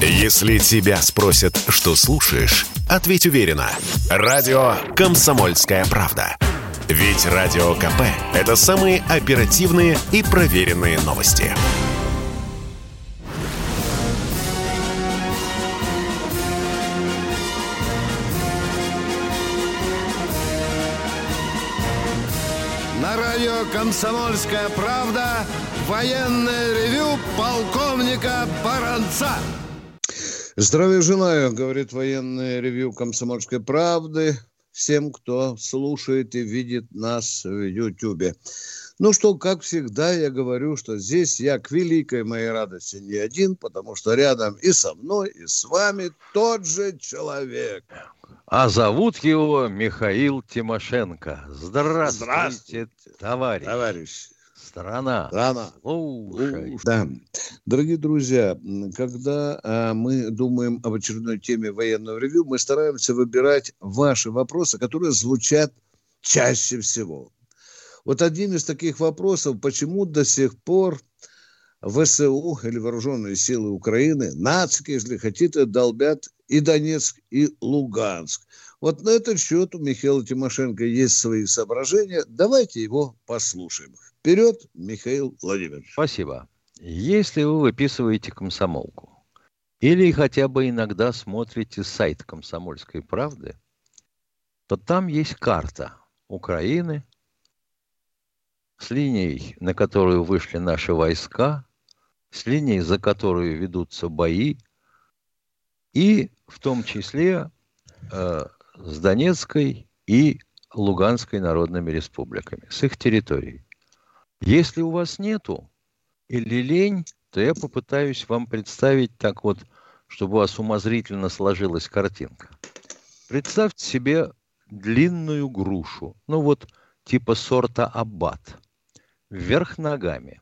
Если тебя спросят, что слушаешь, ответь уверенно. Радио «Комсомольская правда». Ведь Радио КП – это самые оперативные и проверенные новости. На радио «Комсомольская правда» военное ревю полковника Баранца. Здравия желаю, говорит военное ревью «Комсомольской правды» всем, кто слушает и видит нас в Ютьюбе. Ну что, как всегда, я говорю, что здесь я к великой моей радости не один, потому что рядом и со мной, и с вами тот же человек. А зовут его Михаил Тимошенко. Здравствуйте, Здравствуйте товарищ. Товарищ. Страна. Страна. Слушай. Да. Дорогие друзья, когда а, мы думаем об очередной теме военного ревю, мы стараемся выбирать ваши вопросы, которые звучат чаще всего. Вот один из таких вопросов, почему до сих пор ВСУ или Вооруженные силы Украины, нацики, если хотите, долбят и Донецк, и Луганск. Вот на этот счет у Михаила Тимошенко есть свои соображения. Давайте его послушаем. Вперед, Михаил Владимирович. Спасибо. Если вы выписываете комсомолку или хотя бы иногда смотрите сайт «Комсомольской правды», то там есть карта Украины с линией, на которую вышли наши войска, с линией, за которую ведутся бои, и в том числе э, с Донецкой и Луганской народными республиками, с их территорией. Если у вас нету или лень, то я попытаюсь вам представить так вот, чтобы у вас умозрительно сложилась картинка. Представьте себе длинную грушу, ну вот типа сорта аббат, вверх ногами.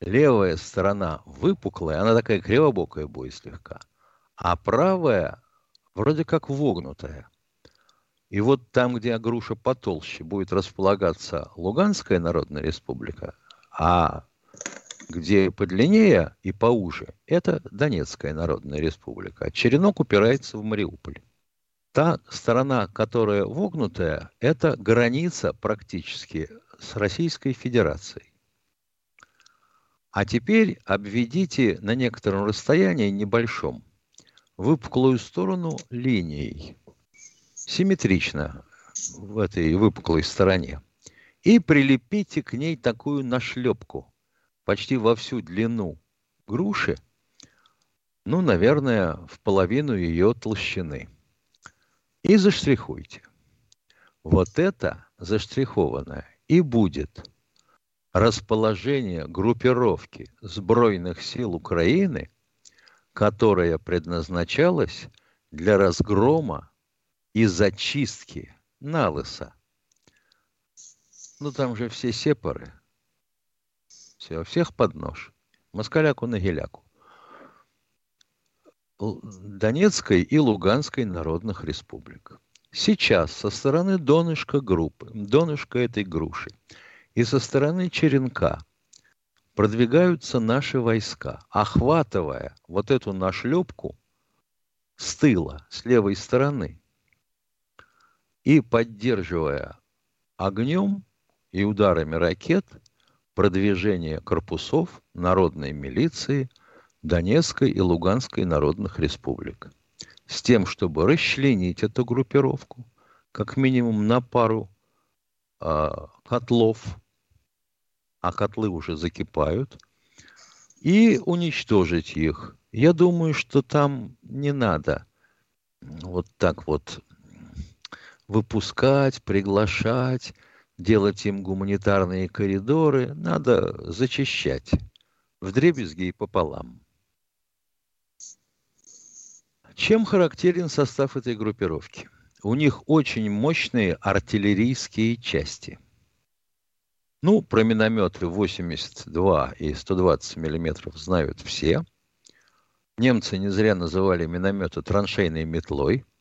Левая сторона выпуклая, она такая кривобокая будет слегка, а правая вроде как вогнутая – и вот там, где груша потолще, будет располагаться Луганская Народная Республика, а где подлиннее и поуже, это Донецкая Народная Республика. Черенок упирается в Мариуполь. Та сторона, которая вогнутая, это граница практически с Российской Федерацией. А теперь обведите на некотором расстоянии небольшом выпуклую сторону линией – симметрично в этой выпуклой стороне. И прилепите к ней такую нашлепку почти во всю длину груши, ну, наверное, в половину ее толщины. И заштрихуйте. Вот это заштрихованное и будет расположение группировки сбройных сил Украины, которая предназначалась для разгрома и зачистки на лысо. Ну, там же все сепары. Все, всех под нож. Москаляку на геляку. Донецкой и Луганской народных республик. Сейчас со стороны донышка группы, донышка этой груши, и со стороны черенка продвигаются наши войска, охватывая вот эту нашлепку с тыла, с левой стороны – и поддерживая огнем и ударами ракет продвижение корпусов народной милиции Донецкой и Луганской народных республик с тем, чтобы расчленить эту группировку как минимум на пару э, котлов, а котлы уже закипают, и уничтожить их. Я думаю, что там не надо вот так вот выпускать, приглашать, делать им гуманитарные коридоры, надо зачищать в дребезги и пополам. Чем характерен состав этой группировки? У них очень мощные артиллерийские части. Ну, про минометы 82 и 120 миллиметров знают все. Немцы не зря называли минометы траншейной метлой –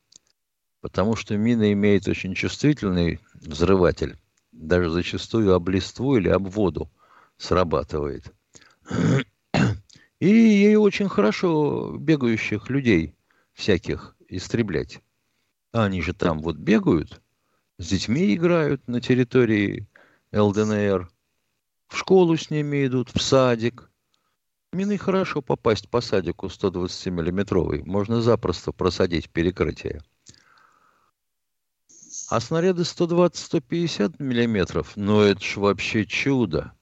Потому что мина имеет очень чувствительный взрыватель. Даже зачастую об листву или об воду срабатывает. И ей очень хорошо бегающих людей всяких истреблять. А они же там вот бегают, с детьми играют на территории ЛДНР, в школу с ними идут, в садик. Мины хорошо попасть по садику 120-миллиметровый. Можно запросто просадить перекрытие. А снаряды 120-150 миллиметров, ну это ж вообще чудо.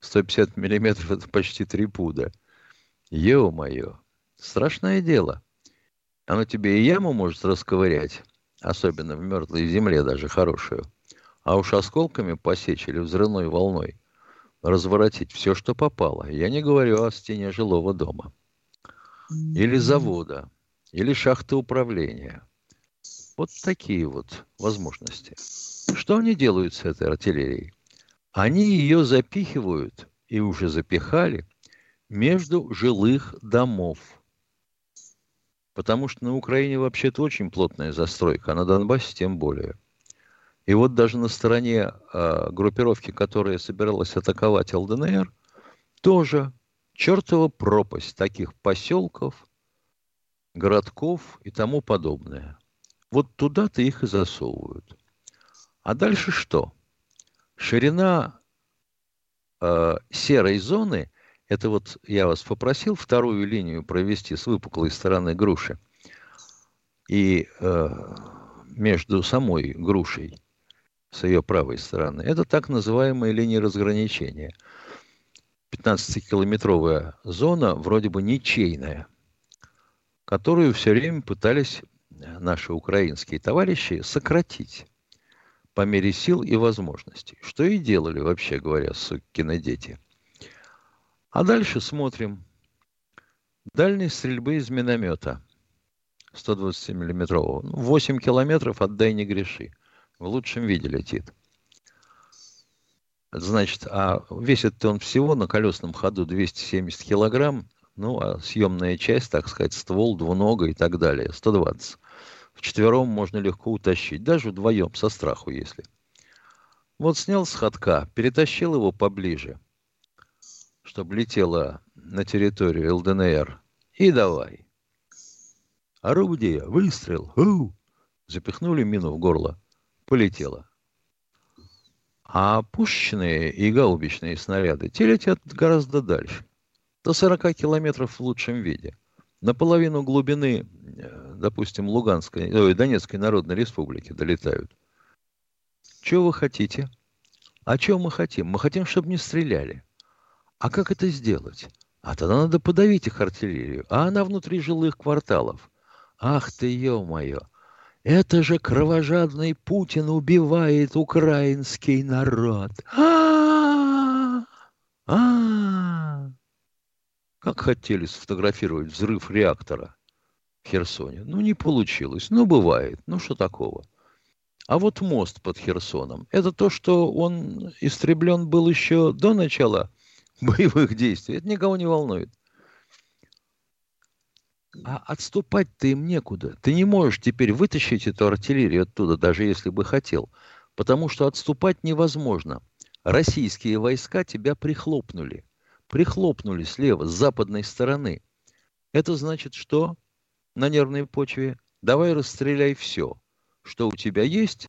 150 миллиметров это почти три пуда. Ё-моё, страшное дело. Оно тебе и яму может расковырять, особенно в мертвой земле даже хорошую. А уж осколками посечь или взрывной волной разворотить все, что попало. Я не говорю о стене жилого дома. Или завода, или шахты управления. Вот такие вот возможности. Что они делают с этой артиллерией? Они ее запихивают, и уже запихали, между жилых домов. Потому что на Украине вообще-то очень плотная застройка, а на Донбассе тем более. И вот даже на стороне э, группировки, которая собиралась атаковать ЛДНР, тоже чертова пропасть таких поселков, городков и тому подобное. Вот туда-то их и засовывают. А дальше что? Ширина э, серой зоны это вот я вас попросил вторую линию провести с выпуклой стороны груши. И э, между самой грушей, с ее правой стороны, это так называемая линия разграничения. 15-километровая зона, вроде бы ничейная, которую все время пытались наши украинские товарищи сократить по мере сил и возможностей. Что и делали, вообще говоря, сукины дети. А дальше смотрим. Дальность стрельбы из миномета 120-миллиметрового. 8 километров, отдай не греши. В лучшем виде летит. Значит, а весит он всего на колесном ходу 270 килограмм, ну, а съемная часть, так сказать, ствол, двунога и так далее, 120. В четвером можно легко утащить, даже вдвоем, со страху, если. Вот снял с ходка, перетащил его поближе – чтобы летела на территорию ЛДНР. И давай. Орудие, выстрел, у запихнули мину в горло, полетела. А пушечные и гаубичные снаряды, те летят гораздо дальше. До 40 километров в лучшем виде. Наполовину глубины, э, допустим, Луганской, ой, Донецкой Народной Республики долетают. Чего вы хотите? А чего мы хотим? Мы хотим, чтобы не стреляли. А как это сделать? А тогда надо подавить их артиллерию. А она внутри жилых кварталов. Ах ты, ё-моё! Это же кровожадный Путин убивает украинский народ. А, а, Как хотели сфотографировать взрыв реактора Херсоне. Ну, не получилось. Ну, бывает. Ну, что такого? А вот мост под Херсоном. Это то, что он истреблен был еще до начала боевых действий. Это никого не волнует. А отступать-то им некуда. Ты не можешь теперь вытащить эту артиллерию оттуда, даже если бы хотел. Потому что отступать невозможно. Российские войска тебя прихлопнули. Прихлопнули слева, с западной стороны. Это значит что на нервной почве? Давай расстреляй все, что у тебя есть,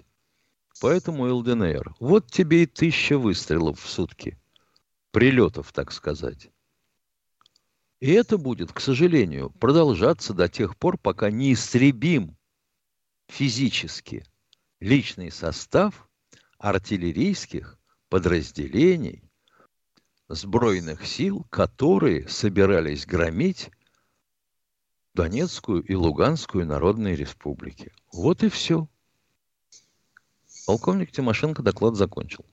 поэтому ЛДНР. Вот тебе и тысяча выстрелов в сутки прилетов, так сказать. И это будет, к сожалению, продолжаться до тех пор, пока не истребим физически личный состав артиллерийских подразделений сбройных сил, которые собирались громить Донецкую и Луганскую народные республики. Вот и все. Полковник Тимошенко доклад закончил.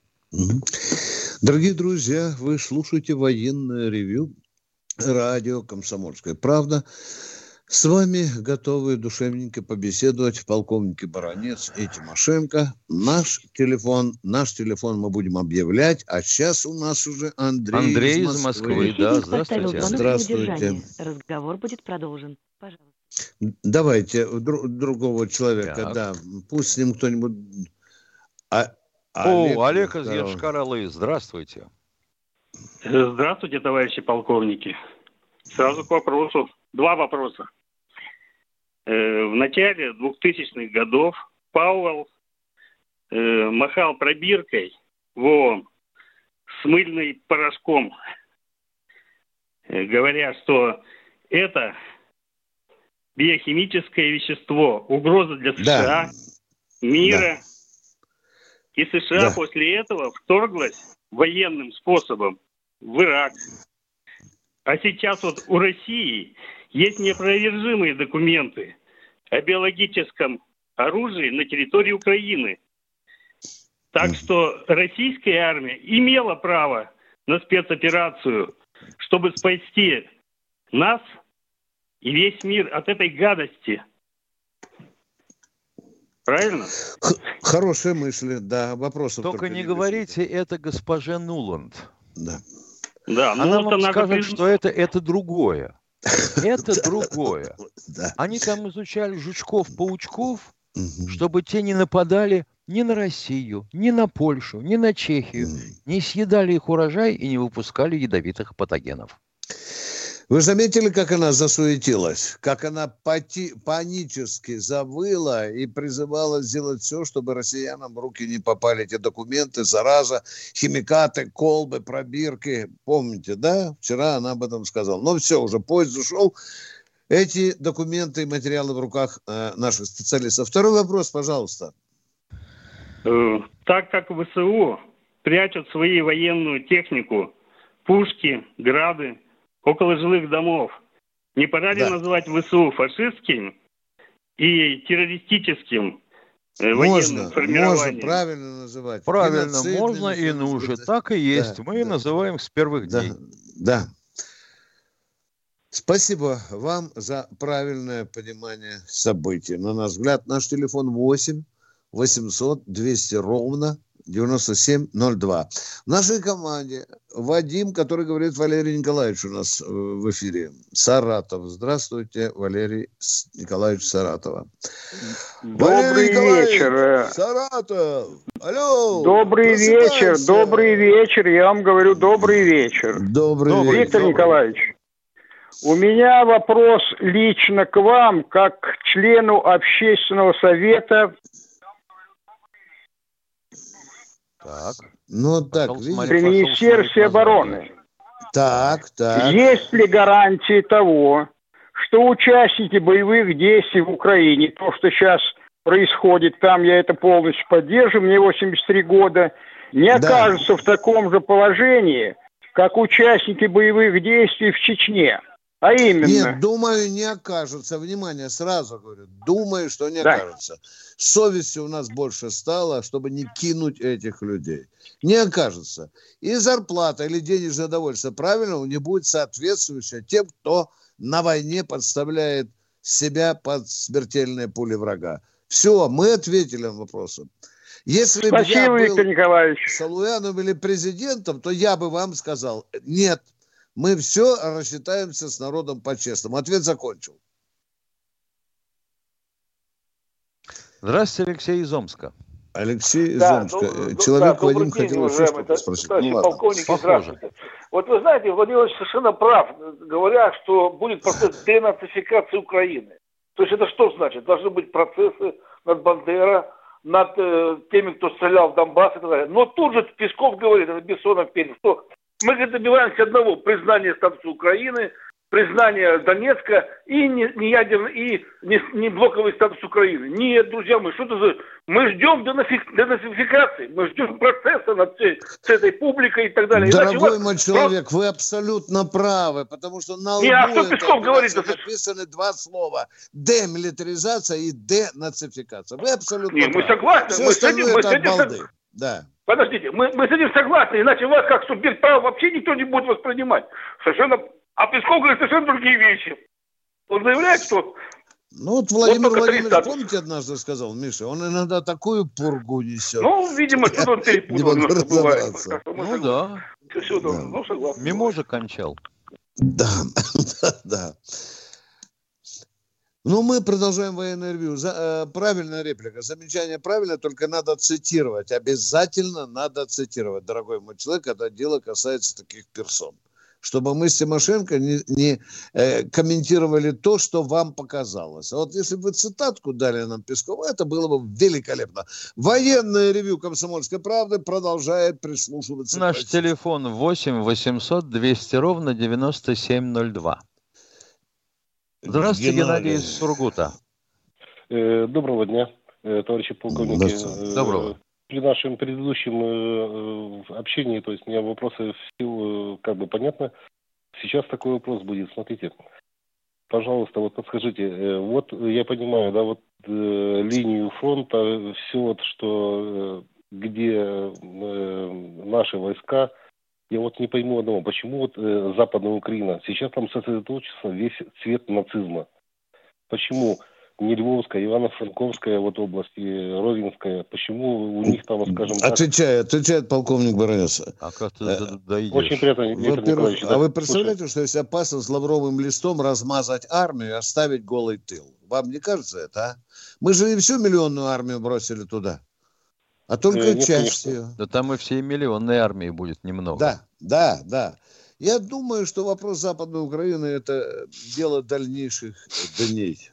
Дорогие друзья, вы слушаете военное ревю радио «Комсомольская правда». С вами готовы душевненько побеседовать полковники Баранец и Тимошенко. Наш телефон, наш телефон мы будем объявлять, а сейчас у нас уже Андрей, Андрей из Москвы. Из Москвы. Да, здравствуйте. Здравствуйте. Разговор будет продолжен. Пожалуйста. Давайте дру- другого человека, так. да. Пусть с ним кто-нибудь... А, Олег, О, Олег из Ешкар-Олы, здравствуйте. Здравствуйте, товарищи полковники. Сразу к вопросу. Два вопроса. Э, в начале 2000-х годов Пауэлл э, махал пробиркой в ООН с мыльным порошком, э, говоря, что это биохимическое вещество, угроза для США, да. мира. Да. И США да. после этого вторглась военным способом в Ирак. А сейчас вот у России есть неопровержимые документы о биологическом оружии на территории Украины. Так что российская армия имела право на спецоперацию, чтобы спасти нас и весь мир от этой гадости. Правильно? Хорошая мысль, да. Вопросов только, только не, говорите это госпоже Нуланд. Да. Да, Она вам скажет, что это, это другое. Это другое. Они там изучали жучков-паучков, чтобы те не нападали ни на Россию, ни на Польшу, ни на Чехию, не съедали их урожай и не выпускали ядовитых патогенов. Вы заметили, как она засуетилась? Как она пати- панически завыла и призывала сделать все, чтобы россиянам в руки не попали эти документы, зараза, химикаты, колбы, пробирки. Помните, да? Вчера она об этом сказала. Но все, уже поезд ушел. Эти документы и материалы в руках э, наших специалистов. Второй вопрос, пожалуйста. Э, так как ВСУ прячут свою военную технику, пушки, грады, около жилых домов. Не пора ли да. назвать ВСУ фашистским и террористическим э, можно, можно правильно называть. Правильно, можно и нужно. Так и есть. Да, Мы да. называем с первых да, дней. Да. Спасибо вам за правильное понимание событий. На наш взгляд, наш телефон 8 800 200 ровно 9702. В нашей команде Вадим, который говорит Валерий Николаевич у нас э, в эфире. Саратов. Здравствуйте, Валерий Николаевич Саратова. Добрый вечер. Э. Саратов. Алло. Добрый вечер. Добрый вечер. Я вам говорю добрый вечер. Добрый, вечер. Виктор добрый. Николаевич. У меня вопрос лично к вам, как к члену общественного совета Так. Ну так, видите, при Министерстве обороны. Так, так. Есть ли гарантии того, что участники боевых действий в Украине, то, что сейчас происходит там, я это полностью поддерживаю, мне 83 года, не да. окажутся в таком же положении, как участники боевых действий в Чечне? А именно... Нет, думаю, не окажутся. Внимание, сразу говорю, думаю, что не да. окажутся. Совести у нас больше стало, чтобы не кинуть этих людей. Не окажется. И зарплата или денежное довольствие правильного не будет соответствующее тем, кто на войне подставляет себя под смертельные пули врага. Все, мы ответили на вопросы. Если Спасибо, бы я был Виктор Николаевич. Салуяном или президентом, то я бы вам сказал, нет, мы все рассчитаемся с народом по-честному. Ответ закончил. Здравствуйте, Алексей из Омска. Алексей да, из Омска. Ну, Человек да, Вадим день, хотел еще что-то спросить. Ну, полковник, здравствуйте. Вот вы знаете, Владимир Владимирович совершенно прав, говоря, что будет процесс денацификации Украины. То есть это что значит? Должны быть процессы над Бандера, над э, теми, кто стрелял в Донбасс и так далее. Но тут же Песков говорит, это Бессонов перед, что мы говорит, добиваемся одного – признания статуса Украины, признания Донецка и не, не ядерный, и не, не блоковый статус Украины. Нет, друзья мои, что это за... Мы ждем денацификации, мы ждем процесса над всей, с этой публикой и так далее. Дорогой мой человек, просто... вы абсолютно правы, потому что на лбу а что Песков говорит? написаны два слова. Демилитаризация и денацификация. Вы абсолютно Нет, правы. мы согласны. Все мы остальное это мы от балды. Да. Подождите, мы, мы с этим согласны, иначе вас как субъект права вообще никто не будет воспринимать. Совершенно... А Песков говорит совершенно другие вещи. Он заявляет, что ну вот Владимир вот Владимирович, помните, однажды сказал, Миша, он иногда такую пургу несет. Ну, видимо, что он перепутал. Ну да. Все, да. Ну, согласен. Мимоза кончал. Да, да, да. Ну, мы продолжаем военное ревью. За, э, правильная реплика. Замечание правильно, только надо цитировать. Обязательно надо цитировать, дорогой мой человек, когда дело касается таких персон. чтобы мы с Тимошенко не, не э, комментировали то, что вам показалось. А вот если бы цитатку дали нам Пескова, это было бы великолепно. Военное ревю «Комсомольской правды» продолжает прислушиваться. Наш телефон 8 800 200 ровно 9702. Здравствуйте, Геннадий, Геннадий из Сургута. Э, доброго дня, э, товарищи полковники. Доброго при нашем предыдущем э, э, общении, то есть у меня вопросы в как бы понятно. Сейчас такой вопрос будет. Смотрите, пожалуйста, вот подскажите, э, вот я понимаю, да, вот линию фронта, все вот, что где наши войска, я вот не пойму одного, почему вот Западная Украина, сейчас там сосредоточится весь цвет нацизма. Почему? не Львовская, Ивано-Франковская вот область и Ровенская. Почему у них там, скажем так... Отвечает, отвечает полковник Баранец. А как ты э, дойдешь? Очень приятно, Во-первых, да. а вы представляете, Слушай. что если опасно с лавровым листом размазать армию и оставить голый тыл? Вам не кажется это, а? Мы же не всю миллионную армию бросили туда, а только э, нет, часть ее. Да там и всей миллионной армии будет немного. Да, да, да. Я думаю, что вопрос Западной Украины – это дело дальнейших дней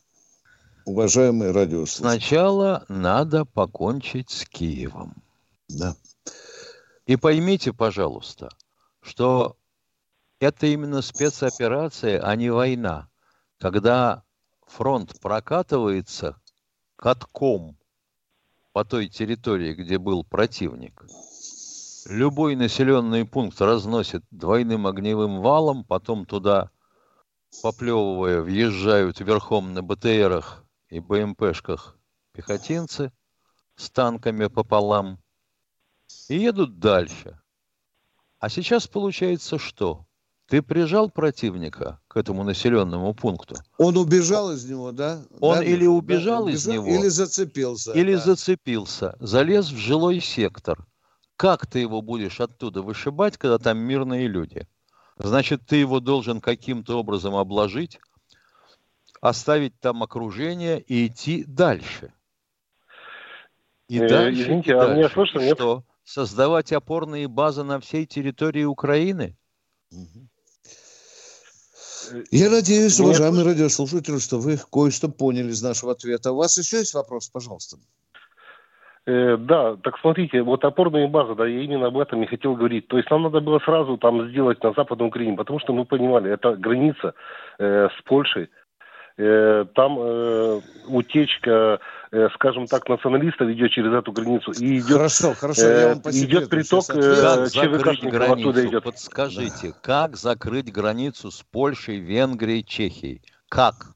уважаемые радиослушатели. Сначала надо покончить с Киевом. Да. И поймите, пожалуйста, что это именно спецоперация, а не война. Когда фронт прокатывается катком по той территории, где был противник, любой населенный пункт разносит двойным огневым валом, потом туда, поплевывая, въезжают верхом на БТРах и БМПшках пехотинцы с танками пополам и едут дальше. А сейчас получается что? Ты прижал противника к этому населенному пункту. Он убежал из него, да? Он да? или убежал да, из убежал, него, или зацепился. Или да. зацепился, залез в жилой сектор. Как ты его будешь оттуда вышибать, когда там мирные люди? Значит, ты его должен каким-то образом обложить, оставить там окружение и идти дальше. И э, дальше, извините, и а дальше. меня слышно, нет? Что? Создавать опорные базы на всей территории Украины? Я надеюсь, Нет. уважаемые радиослушатели, что вы кое-что поняли из нашего ответа. У вас еще есть вопрос, пожалуйста? Э, да, так смотрите, вот опорные базы, да, я именно об этом и хотел говорить. То есть нам надо было сразу там сделать на Западной Украине, потому что мы понимали, это граница э, с Польшей, Э, там э, утечка, э, скажем так, националистов идет через эту границу. И идет, хорошо, хорошо, я вам по Идет приток как закрыть границу? идет. Подскажите, да. как закрыть границу с Польшей, Венгрией, Чехией? Как?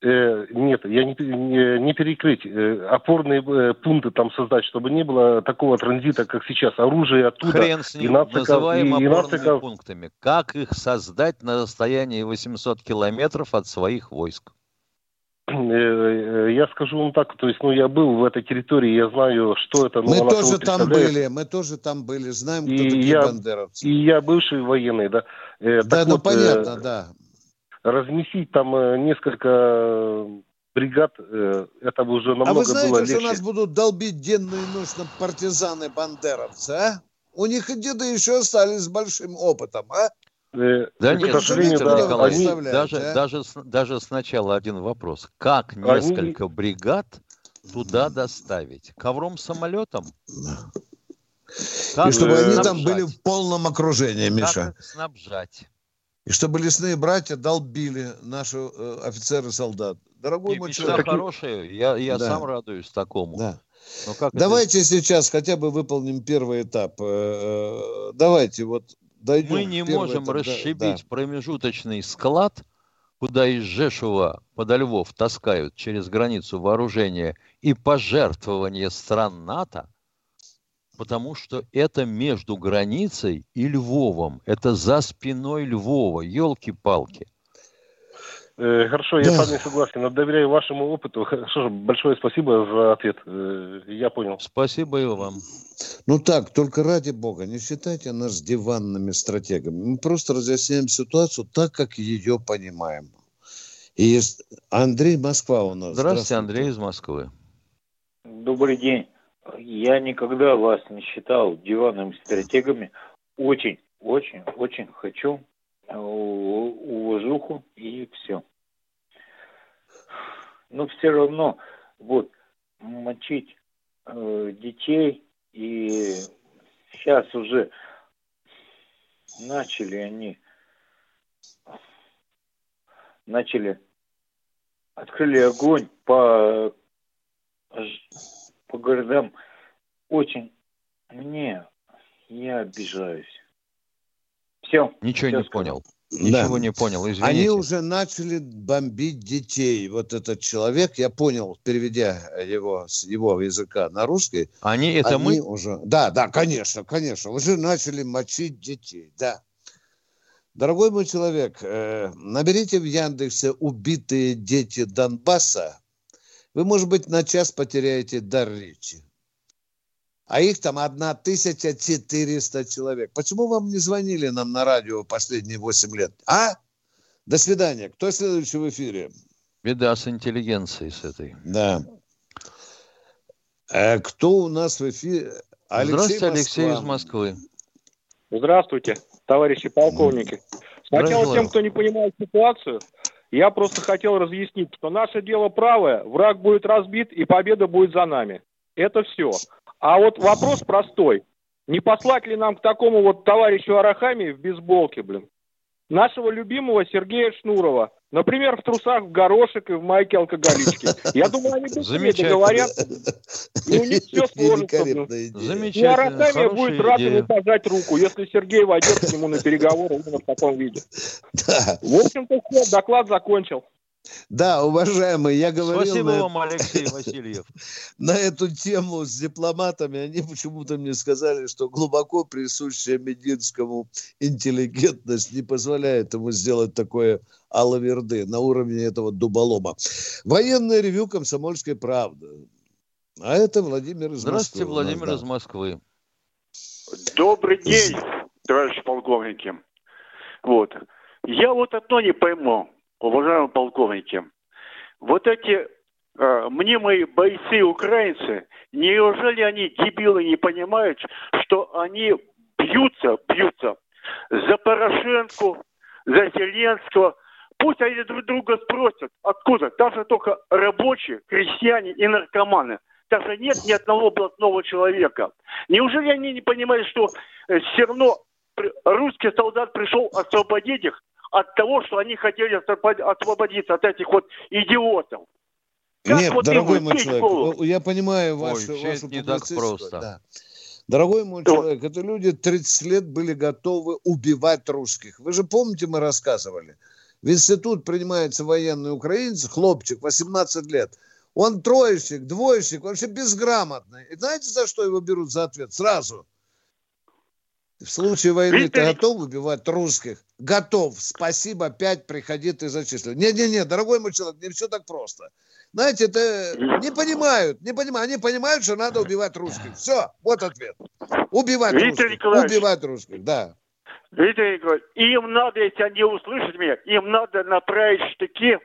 Э, нет, я не, не, не перекрыть. Э, опорные э, пункты там создать, чтобы не было такого транзита, как сейчас. Оружие оттуда. Хрен с ним, и нациков, называем и, опорными нациков... пунктами. Как их создать на расстоянии 800 километров от своих войск? Я скажу вам так, то есть, ну, я был в этой территории, я знаю, что это. Ну, мы тоже там были, мы тоже там были, знаем, кто и такие я, бандеровцы. И я бывший военный, да. Да, так ну, вот, понятно, да разместить там э, несколько бригад, э, это бы уже намного было легче. А вы знаете, что нас будут долбить денно и ночно партизаны-бандеровцы, а? У них и деды еще остались с большим опытом, а? Э, да нет, к сожалению, да, Николаевич, они... даже, а? даже, даже сначала один вопрос. Как несколько они... бригад туда доставить? Ковром-самолетом? Как и чтобы они там были в полном окружении, Миша. Как снабжать? и чтобы лесные братья долбили наши э, офицеры солдат. Дорогой и мой человек. хорошая, я, я да. сам радуюсь такому. Да. Давайте это... сейчас хотя бы выполним первый этап. Э, э, давайте вот дойдем. Мы не можем этап, расшибить да, промежуточный склад, куда из Жешува подо Львов таскают через границу вооружения и пожертвования стран НАТО, потому что это между границей и Львовом. Это за спиной Львова. Елки-палки. Э, хорошо, я да. с вами согласен. Доверяю вашему опыту. Хорошо, большое спасибо за ответ. Э, я понял. Спасибо и вам. Ну так, только ради бога, не считайте нас диванными стратегами. Мы просто разъясняем ситуацию так, как ее понимаем. И есть Андрей Москва у нас. Здравствуйте, Здравствуйте, Андрей из Москвы. Добрый день. Я никогда вас не считал диванными стратегами. Очень, очень, очень хочу уважуху и все. Но все равно вот мочить э, детей и сейчас уже начали они начали открыли огонь по по городам очень мне я обижаюсь. Все. Ничего все не понял. Ничего да. не понял, извините. Они уже начали бомбить детей. Вот этот человек, я понял, переведя его с его языка на русский. Они это они мы? Уже, да, да, конечно, конечно. Уже начали мочить детей, да. Дорогой мой человек, э, наберите в Яндексе «Убитые дети Донбасса». Вы, может быть, на час потеряете дар речи а их там 1400 человек. Почему вам не звонили нам на радио последние 8 лет? А? До свидания. Кто следующий в эфире? Беда с интеллигенцией с этой. Да. А кто у нас в эфире? Алексей Здравствуйте, Москва. Алексей из Москвы. Здравствуйте, товарищи полковники. Сначала тем, кто не понимает ситуацию, я просто хотел разъяснить, что наше дело правое, враг будет разбит и победа будет за нами. Это все. А вот вопрос простой. Не послать ли нам к такому вот товарищу Арахами в бейсболке, блин? Нашего любимого Сергея Шнурова. Например, в трусах в горошек и в майке алкоголички. Я думаю, они быстрее договорятся. И у них все сложится. Замечательно. И Арахамия будет рад ему пожать руку, если Сергей войдет к нему на переговоры именно в таком виде. В общем-то, все, доклад закончил. Да, уважаемые, я говорил... Спасибо на... вам, Алексей Васильев. На эту тему с дипломатами они почему-то мне сказали, что глубоко присущая Мединскому интеллигентность не позволяет ему сделать такое алаверды на уровне этого дуболома. Военное ревю «Комсомольской правды». А это Владимир из Здравствуйте, Москвы. Здравствуйте, Владимир да. из Москвы. Добрый день, товарищи полковники. Вот. Я вот одно не пойму уважаемые полковники, вот эти э, мнимые бойцы украинцы, неужели они, дебилы, не понимают, что они бьются, бьются за Порошенко, за Зеленского, Пусть они друг друга спросят, откуда. Там же только рабочие, крестьяне и наркоманы. Там же нет ни одного блатного человека. Неужели они не понимают, что э, все равно русский солдат пришел освободить их, от того, что они хотели освободиться от этих вот идиотов. Как Нет, вот дорогой мой человек, я понимаю вашу, Ой, вашу не так просто. Да. Дорогой мой Что? человек, это люди 30 лет были готовы убивать русских. Вы же помните, мы рассказывали. В институт принимается военный украинец, хлопчик, 18 лет. Он троечник, двоечник, вообще безграмотный. И знаете, за что его берут за ответ? Сразу – в случае войны Виктор... ты готов убивать русских? Готов. Спасибо, пять, приходи, ты зачислил. Не-не-не, дорогой мой человек, не все так просто. Знаете, это не понимают, не понимают. Они понимают, что надо убивать русских. Все, вот ответ. Убивать Виктор русских. Николаевич, убивать русских, да. Виктор Николаевич, им надо, если они услышат меня, им надо направить штыки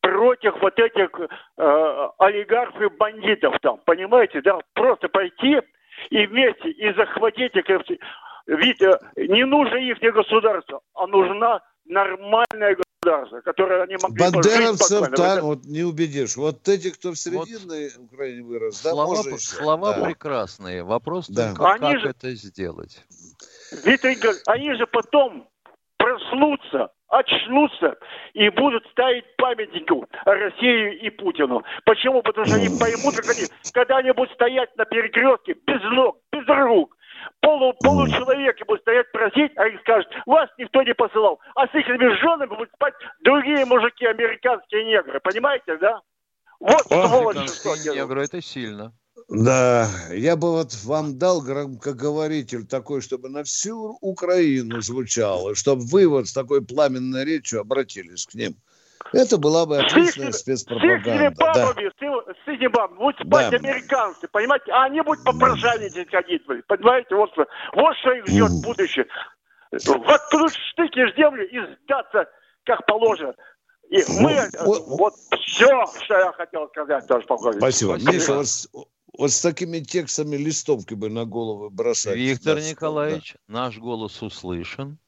против вот этих э, олигархов и бандитов там, понимаете, да? Просто пойти и вместе, и захватить их, ведь не нужно их государство, а нужна нормальная государство, которое они могли Бандеровцев так вот не убедишь. Вот эти, кто в середине вот Украине вырос, да, слова, можно слова да. прекрасные. Вопрос да. только, они как же, это сделать. Виктор они же потом проснутся, очнутся и будут ставить памятники России и Путину. Почему? Потому что они поймут, как они, когда они будут стоять на перекрестке без ног, без рук, полу, получеловеки будут стоять просить, а их скажут, вас никто не посылал. А с их женами будут спать другие мужики, американские негры. Понимаете, да? Вот сволочь, что негры, это сильно. Да, я бы вот вам дал громкоговоритель такой, чтобы на всю Украину звучало, чтобы вы вот с такой пламенной речью обратились к ним. Это была бы отличная спецпропаганда. С этими бабами, да. с этими бабами будут спать да. американцы, понимаете? А они будут попрошайничать ходить, понимаете? Вот, вот что их ждет mm. будущее. Воткнуть штыки в землю и сдаться, как положено. И мы, вот, вот все, что я хотел сказать, тоже полковник. Спасибо. Спасибо. Миша, вот, вот с такими текстами листовки бы на головы бросать. Виктор Николаевич, да. наш голос услышан.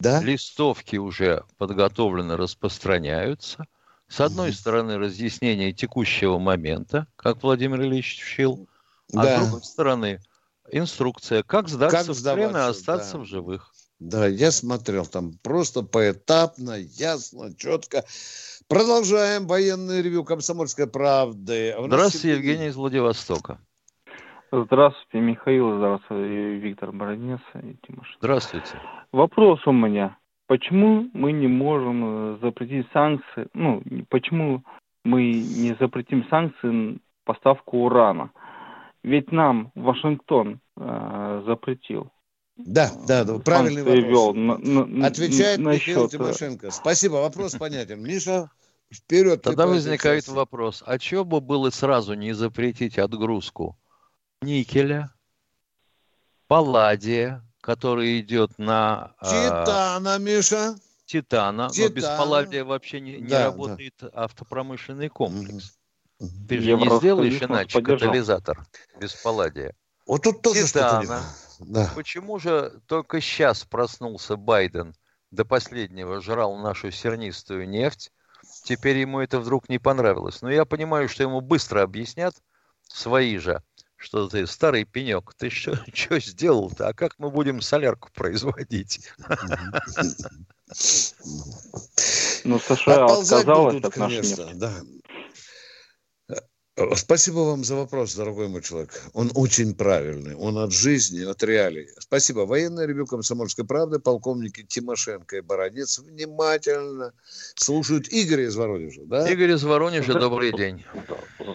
Да? Листовки уже подготовлены, распространяются. С одной угу. стороны, разъяснение текущего момента, как Владимир Ильич учил, а да. с другой стороны, инструкция, как сдаться как в плен и остаться да. в живых. Да, я смотрел там просто поэтапно, ясно, четко. Продолжаем военный ревю «Комсомольской правды». Здравствуйте, Евгений из Владивостока. Здравствуйте, Михаил. Здравствуйте, Виктор Бороднец и Тимош. Здравствуйте. Вопрос у меня. Почему мы не можем э, запретить санкции? Ну, почему мы не запретим санкции на поставку урана? Ведь нам Вашингтон э, запретил. Да, да, да правильный вопрос. Вел на, на, Отвечает на Михаил счет... Э, Тимошенко. Спасибо, вопрос понятен. Миша, вперед. Тогда возникает вопрос, а чего бы было сразу не запретить отгрузку никеля, палладия, который идет на... А, Титана, э, Миша. Титана, Титан. но без палладия вообще не, не да, работает да. автопромышленный комплекс. Угу. Ты же Я не сделаешь иначе поддержал. катализатор без палладия. Вот тут тоже Титана. Да. Почему же только сейчас проснулся Байден, до последнего жрал нашу сернистую нефть, теперь ему это вдруг не понравилось. Но я понимаю, что ему быстро объяснят свои же, что ты старый пенек, ты что, что сделал-то? А как мы будем солярку производить? Ну, США отказалась от нефти. Да. Э, спасибо вам за вопрос, дорогой мой человек. Он очень правильный. Он от жизни, от реалий. Спасибо. Военный ревю «Комсомольской правды», полковники Тимошенко и Бородец внимательно слушают Игоря из Воронежа. Да? Игорь из Воронежа, добрый день.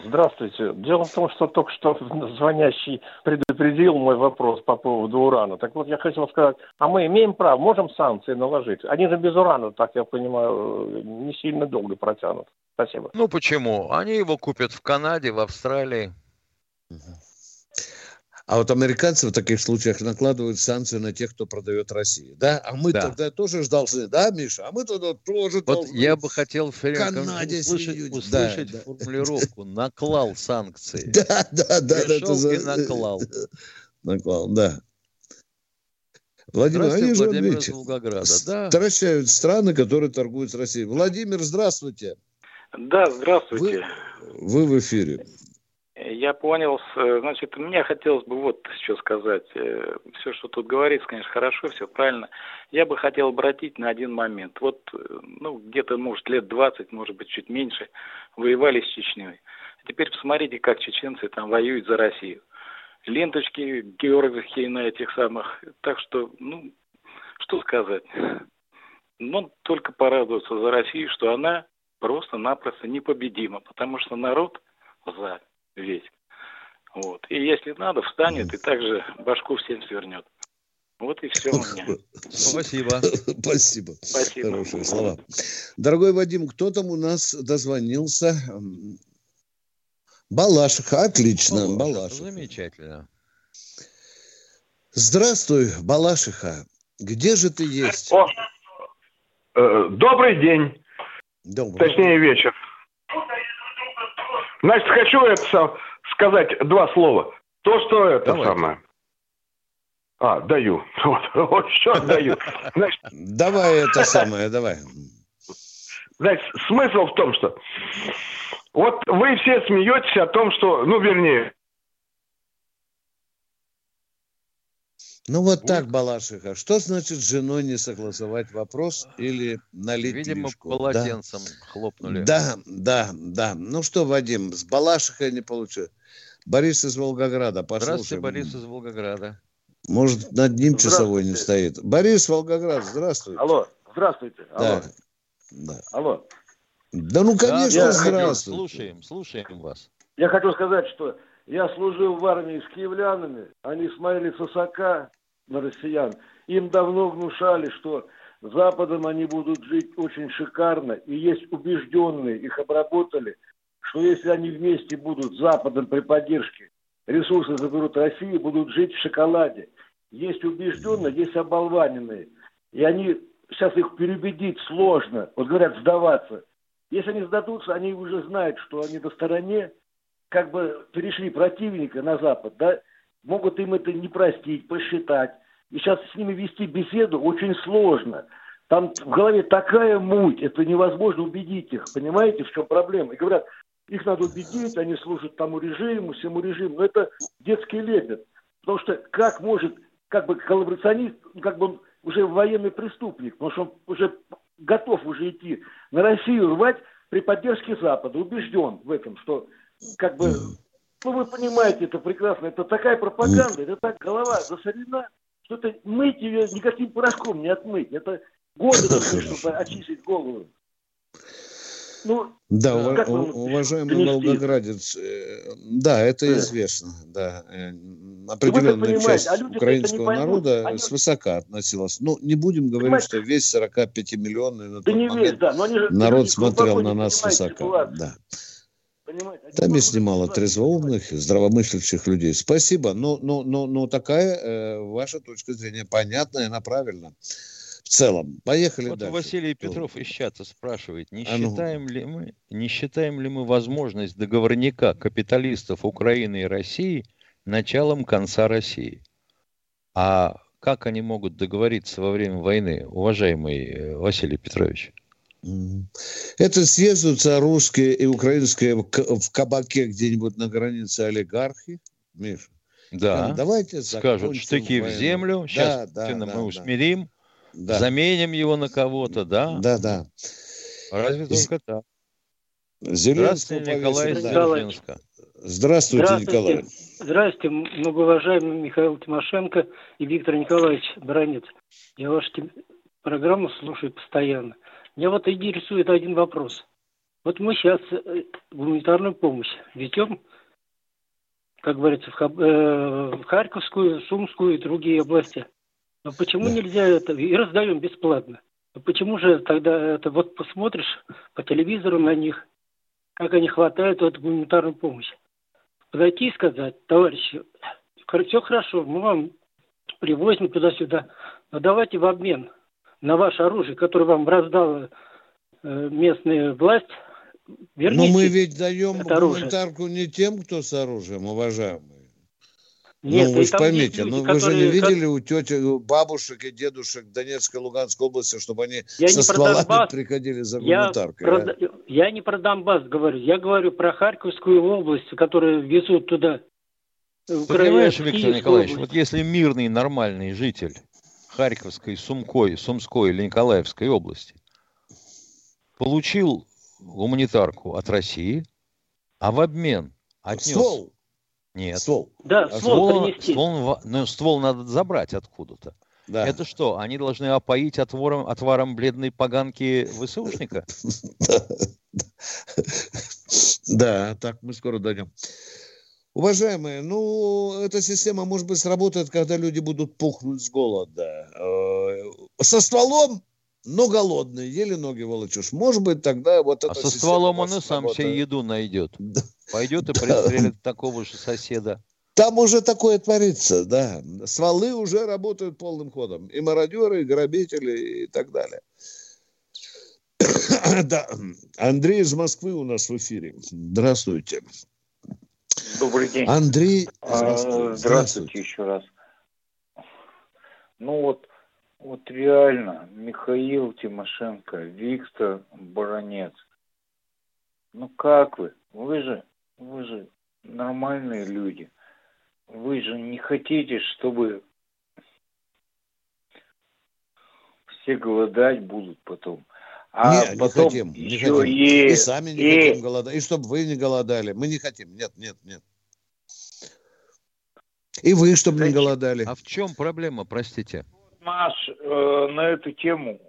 Здравствуйте. Дело в том, что только что звонящий предупредил мой вопрос по поводу урана. Так вот, я хотел сказать, а мы имеем право, можем санкции наложить? Они же без урана, так я понимаю, не сильно долго протянут. Спасибо. Ну почему? Они его купят в Канаде, в Австралии. А вот американцы в таких случаях накладывают санкции на тех, кто продает России. Да? А мы да. тогда тоже должны, да, Миша? А мы тогда тоже вот должны. Я бы хотел Канаде услышать, услышать да, формулировку да. «наклал санкции». Да, да, да. Пришел да, и наклал. Наклал, да. Владимир, они же, Владимир видите, Волгограда. Да. Стращают страны, которые торгуют с Россией. Владимир, здравствуйте. Да, здравствуйте. Вы, вы в эфире. Я понял. Значит, мне хотелось бы вот что сказать. Э, все, что тут говорится, конечно, хорошо, все правильно. Я бы хотел обратить на один момент. Вот, э, ну, где-то, может, лет 20, может быть, чуть меньше, воевали с Чечней. Теперь посмотрите, как чеченцы там воюют за Россию. Ленточки Георгиевские на этих самых. Так что, ну, что сказать. Ну, только порадоваться за Россию, что она просто-напросто непобедима, потому что народ за весь. Вот. И если надо, встанет и также башку всем свернет. Вот и все у меня. Спасибо. Спасибо. Спасибо. Хорошие слова. Дорогой Вадим, кто там у нас дозвонился? Балашиха. Отлично. Балашиха. Балашиха. Замечательно. Здравствуй, Балашиха. Где же ты есть? О, э, добрый день. Добрый. Точнее, вечер. Значит, хочу это сказать два слова. То, что это Давай. самое. А, даю. Вот, вот еще даю. Значит, давай это самое, давай. Значит, смысл в том, что вот вы все смеетесь о том, что, ну, вернее, Ну вот так, Балашиха. Что значит с женой не согласовать вопрос или налить Видимо, лишку? полотенцем да? хлопнули. Да, да, да. Ну что, Вадим, с Балашихой не получилось. Борис из Волгограда, послушаем. Здравствуйте, Борис из Волгограда. Может, над ним часовой не стоит. Борис Волгоград, здравствуйте. Алло, здравствуйте. Алло. Да. да. Алло. Да ну, конечно, да, здравствуйте. Слушаем, слушаем вас. Я хочу сказать, что я служил в армии с киевлянами, они смотрели с высока, на россиян. Им давно внушали, что Западом они будут жить очень шикарно, и есть убежденные, их обработали, что если они вместе будут с Западом при поддержке ресурсы заберут России, будут жить в шоколаде. Есть убежденные, есть оболваненные. И они, сейчас их переубедить сложно. Вот говорят, сдаваться. Если они сдадутся, они уже знают, что они на стороне, как бы перешли противника на Запад, да, могут им это не простить, посчитать. и сейчас с ними вести беседу очень сложно. Там в голове такая муть, это невозможно убедить их. Понимаете, в чем проблема? И говорят, их надо убедить, они служат тому режиму, всему режиму. Но это детский лепет. Потому что как может, как бы коллаборационист, как бы он уже военный преступник, потому что он уже готов уже идти на Россию рвать при поддержке Запада, убежден в этом, что как бы, ну вы понимаете это прекрасно, это такая пропаганда, это так голова засорена, что это мыть ее никаким порошком не отмыть, это годы чтобы очистить голову. Ну, да, ув... уважаемый донести? волгоградец, э, да, это да. известно, да. Э, определенная часть а украинского народа они... свысока относилась. Ну, не будем говорить, понимаете? что весь 45-миллионный на да не весь, да, но они же, народ смотрел на нас свысока. Да. Там есть немало трезвоумных, здравомыслящих людей. Спасибо, но, но, но, но такая э, ваша точка зрения понятная, она правильная в целом. Поехали вот дальше. Василий Петров из чата спрашивает, не, а ну. считаем ли мы, не считаем ли мы возможность договорника капиталистов Украины и России началом конца России? А как они могут договориться во время войны, уважаемый э, Василий Петрович? Это съездятся русские и украинские в кабаке где-нибудь на границе олигархи, Миша. Да. Давайте скажут штыки войну. в землю. Сейчас да, да, мы да, усмирим да. заменим его на кого-то, да? Да, да. Разве только так. Здравствуйте, Николай Дзержинска. Здравствуйте, Здравствуйте, Николай. Здравствуйте, многоуважаемый Михаил Тимошенко и Виктор Николаевич Бронец. Я вашу программу слушаю постоянно. Меня вот интересует один вопрос. Вот мы сейчас э, гуманитарную помощь ведем, как говорится, в, э, в Харьковскую, Сумскую и другие области – но почему да. нельзя это? И раздаем бесплатно. Но почему же тогда это вот посмотришь по телевизору на них, как они хватают эту гуманитарную помощь. Подойти и сказать, товарищи, все хорошо, мы вам привозим туда-сюда, но давайте в обмен на ваше оружие, которое вам раздала э, местная власть, верните Но мы ведь даем гуманитарку не тем, кто с оружием, уважаемые. Нет, ну, вы же поймите, люди, ну которые... вы же не видели у тети, у бабушек и дедушек Донецкой и Луганской области, чтобы они я со стволами Донбасс, приходили за гуманитаркой? Я, а? про, я не про Донбасс говорю, я говорю про Харьковскую область, которую везут туда. Ты понимаешь, Виктор Николаевич, область. вот если мирный, нормальный житель Харьковской, Сумкой, Сумской или Николаевской области получил гуманитарку от России, а в обмен отнес... Ствол нет. Ствол. Да, а ствол, ствол принести. Ствол, ну, ствол надо забрать откуда-то. Да. Это что, они должны опоить отвором, отваром бледной поганки ВСУшника? Да, так мы скоро дойдем. Уважаемые, ну, эта система, может быть, сработает, когда люди будут пухнуть с голода. Э, со стволом но голодный, еле ноги волочешь. Может быть, тогда вот это... А со стволом он и сам работает. себе еду найдет. Пойдет и пристрелит такого же соседа. Там уже такое творится, да. Стволы уже работают полным ходом. И мародеры, и грабители, и так далее. да. Андрей из Москвы у нас в эфире. Здравствуйте. Добрый день. Андрей, здравствуйте. здравствуйте. Здравствуйте еще раз. Ну вот, вот реально, Михаил Тимошенко, Виктор Баранец. Ну как вы? Вы же, вы же нормальные люди. Вы же не хотите, чтобы все голодать будут потом. А нет, потом не хотим, не хотим. И, и сами не и... хотим голодать. И чтобы вы не голодали. Мы не хотим. Нет, нет, нет. И вы, чтобы не голодали. А в чем проблема, простите? нас э, на эту тему.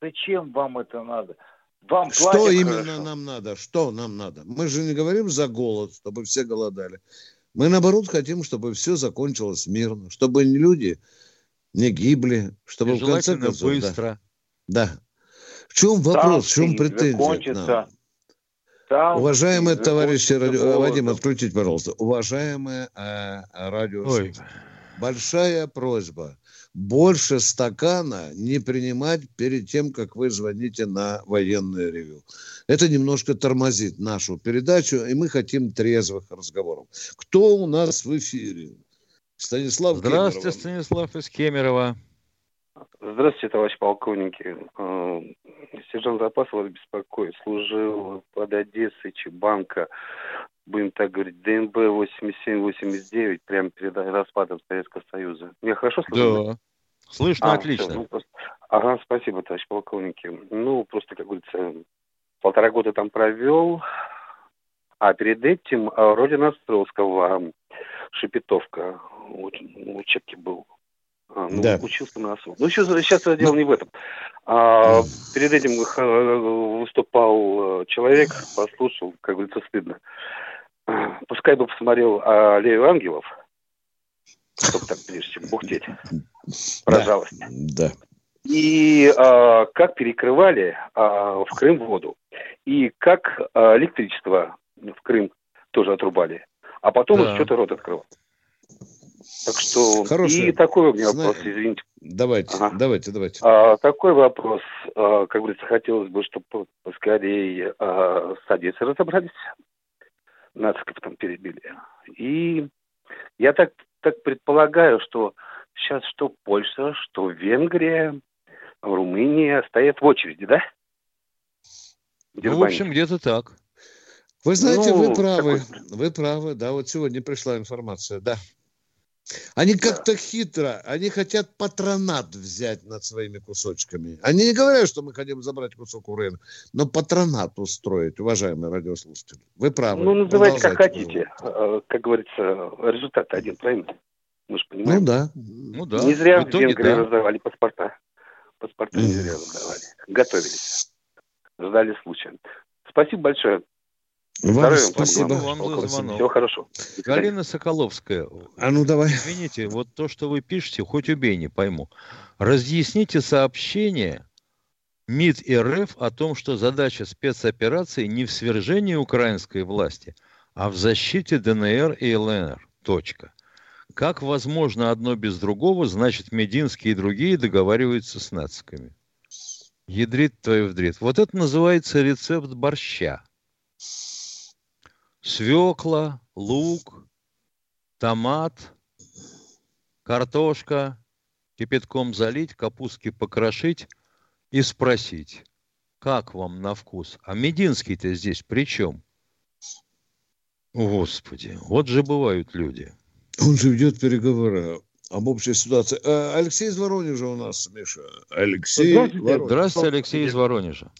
Э, зачем вам это надо? Вам Что именно хорошо. нам надо? Что нам надо? Мы же не говорим за голод, чтобы все голодали. Мы, наоборот, хотим, чтобы все закончилось мирно, чтобы люди не гибли, чтобы И в конце концов... быстро. Да. Да. В чем вопрос, в чем претензия Там Уважаемые товарищи, радио... Вадим, отключите, пожалуйста. Уважаемые э, радио большая просьба. Больше стакана не принимать перед тем, как вы звоните на военное ревю. Это немножко тормозит нашу передачу, и мы хотим трезвых разговоров. Кто у нас в эфире? Станислав Здравствуйте, Кемерово. Станислав из Кемерово. Здравствуйте, товарищ полковники. Э, сержант запаса вас беспокоит. Служил под Одессой Чебанка, будем так говорить, ДНБ 87-89, прямо перед распадом Советского Союза. Меня хорошо слышно? Да. Слышно а, отлично. Все, ну, просто... Ага, спасибо, товарищ полковники. Ну, просто, как говорится, полтора года там провел, а перед этим а, Родина Островского, Шепетовка, учебки был. А, ну, да. учился на ОСУ. Ну, сейчас, сейчас дело не в этом. А, перед этим э, выступал э, человек, послушал, как говорится, стыдно. Пускай бы посмотрел Аллею ангелов, чтобы так, прежде чем бухтеть, про да. жалость. Да. И а, как перекрывали а, в Крым воду, и как а, электричество в Крым тоже отрубали, а потом да. что-то рот открыл. Так что Хороший. и такой у меня вопрос, извините. Давайте, ага. давайте, давайте. А, такой вопрос, а, как говорится, хотелось бы, чтобы поскорее а, с Одессой разобрались, нациков там перебили. И я так, так предполагаю, что сейчас что Польша, что Венгрия, Румыния стоят в очереди, да? Ну, в общем, где-то так. Вы знаете, ну, вы правы. Такой... Вы правы, да, вот сегодня пришла информация, да. Они как-то хитро, они хотят патронат взять над своими кусочками. Они не говорят, что мы хотим забрать кусок урена, но патронат устроить, уважаемые радиослушатели. Вы правы. Ну, называйте как хотите. Э, как говорится, результат один, правильно? Мы же понимаем. Ну да. Ну да. Не зря в, итоге, Венгрии да. раздавали паспорта. Паспорта не зря раздавали. Готовились. Ждали случая. Спасибо большое. Вам Здоровья, спасибо. Вам за звонок. Всего хорошо. Галина Соколовская. А ну давай. Извините, вот то, что вы пишете, хоть убей, не пойму. Разъясните сообщение МИД и РФ о том, что задача спецоперации не в свержении украинской власти, а в защите ДНР и ЛНР. Точка. Как возможно одно без другого, значит, Мединские и другие договариваются с нациками. Ядрит твою вдрит. Вот это называется рецепт борща свекла, лук, томат, картошка, кипятком залить, капустки покрошить и спросить, как вам на вкус? А Мединский-то здесь при чем? Господи, вот же бывают люди. Он же ведет переговоры об общей ситуации. А, Алексей из Воронежа у нас, Миша. Алексей Здравствуйте, Здравствуйте Алексей из Воронежа.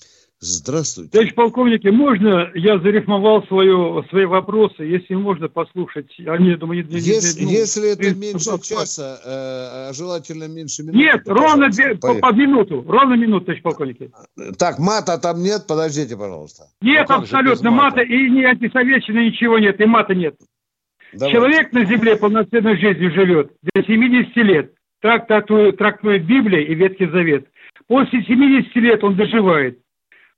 Здравствуйте. Товарищ полковники, можно я зарифмовал свое, свои вопросы, если можно послушать? Они, думаю, не, если, не, если это меньше часа, э, а желательно меньше минуты. Нет, ровно по, по минуту, ровно минуту, товарищ полковники. Так, мата там нет, подождите, пожалуйста. Нет, ну, абсолютно, мата? мата и ни антисоветчины, ничего нет, и мата нет. Давайте. Человек на земле полноценной жизнью живет до 70 лет. Так трактует, трактует Библия и Ветхий Завет. После 70 лет он доживает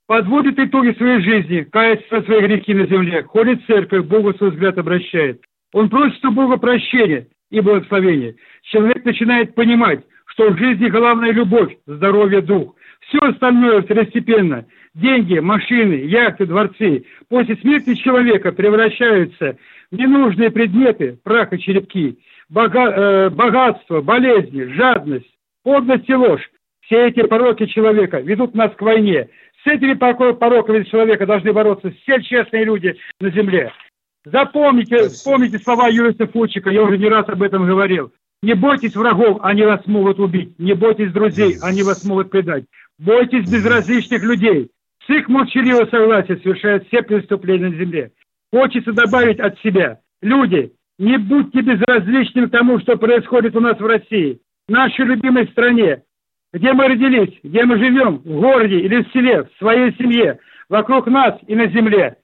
подводит итоги своей жизни, кается за свои грехи на земле, ходит в церковь, Богу свой взгляд обращает. Он просит у Бога прощения и благословения. Человек начинает понимать, что в жизни главная любовь, здоровье, дух. Все остальное второстепенно. Деньги, машины, яхты, дворцы после смерти человека превращаются в ненужные предметы, прах и черепки, бога, э, богатство, болезни, жадность, подлость и ложь. Все эти пороки человека ведут нас к войне – с этими пороками человека должны бороться все честные люди на земле. Запомните, вспомните слова Юриса Фучика, я уже не раз об этом говорил. Не бойтесь врагов, они вас могут убить. Не бойтесь друзей, они вас могут предать. Бойтесь безразличных людей. С их молчаливого согласия совершают все преступления на земле. Хочется добавить от себя. Люди, не будьте безразличны к тому, что происходит у нас в России, в нашей любимой стране где мы родились, где мы живем, в городе или в селе, в своей семье, вокруг нас и на земле.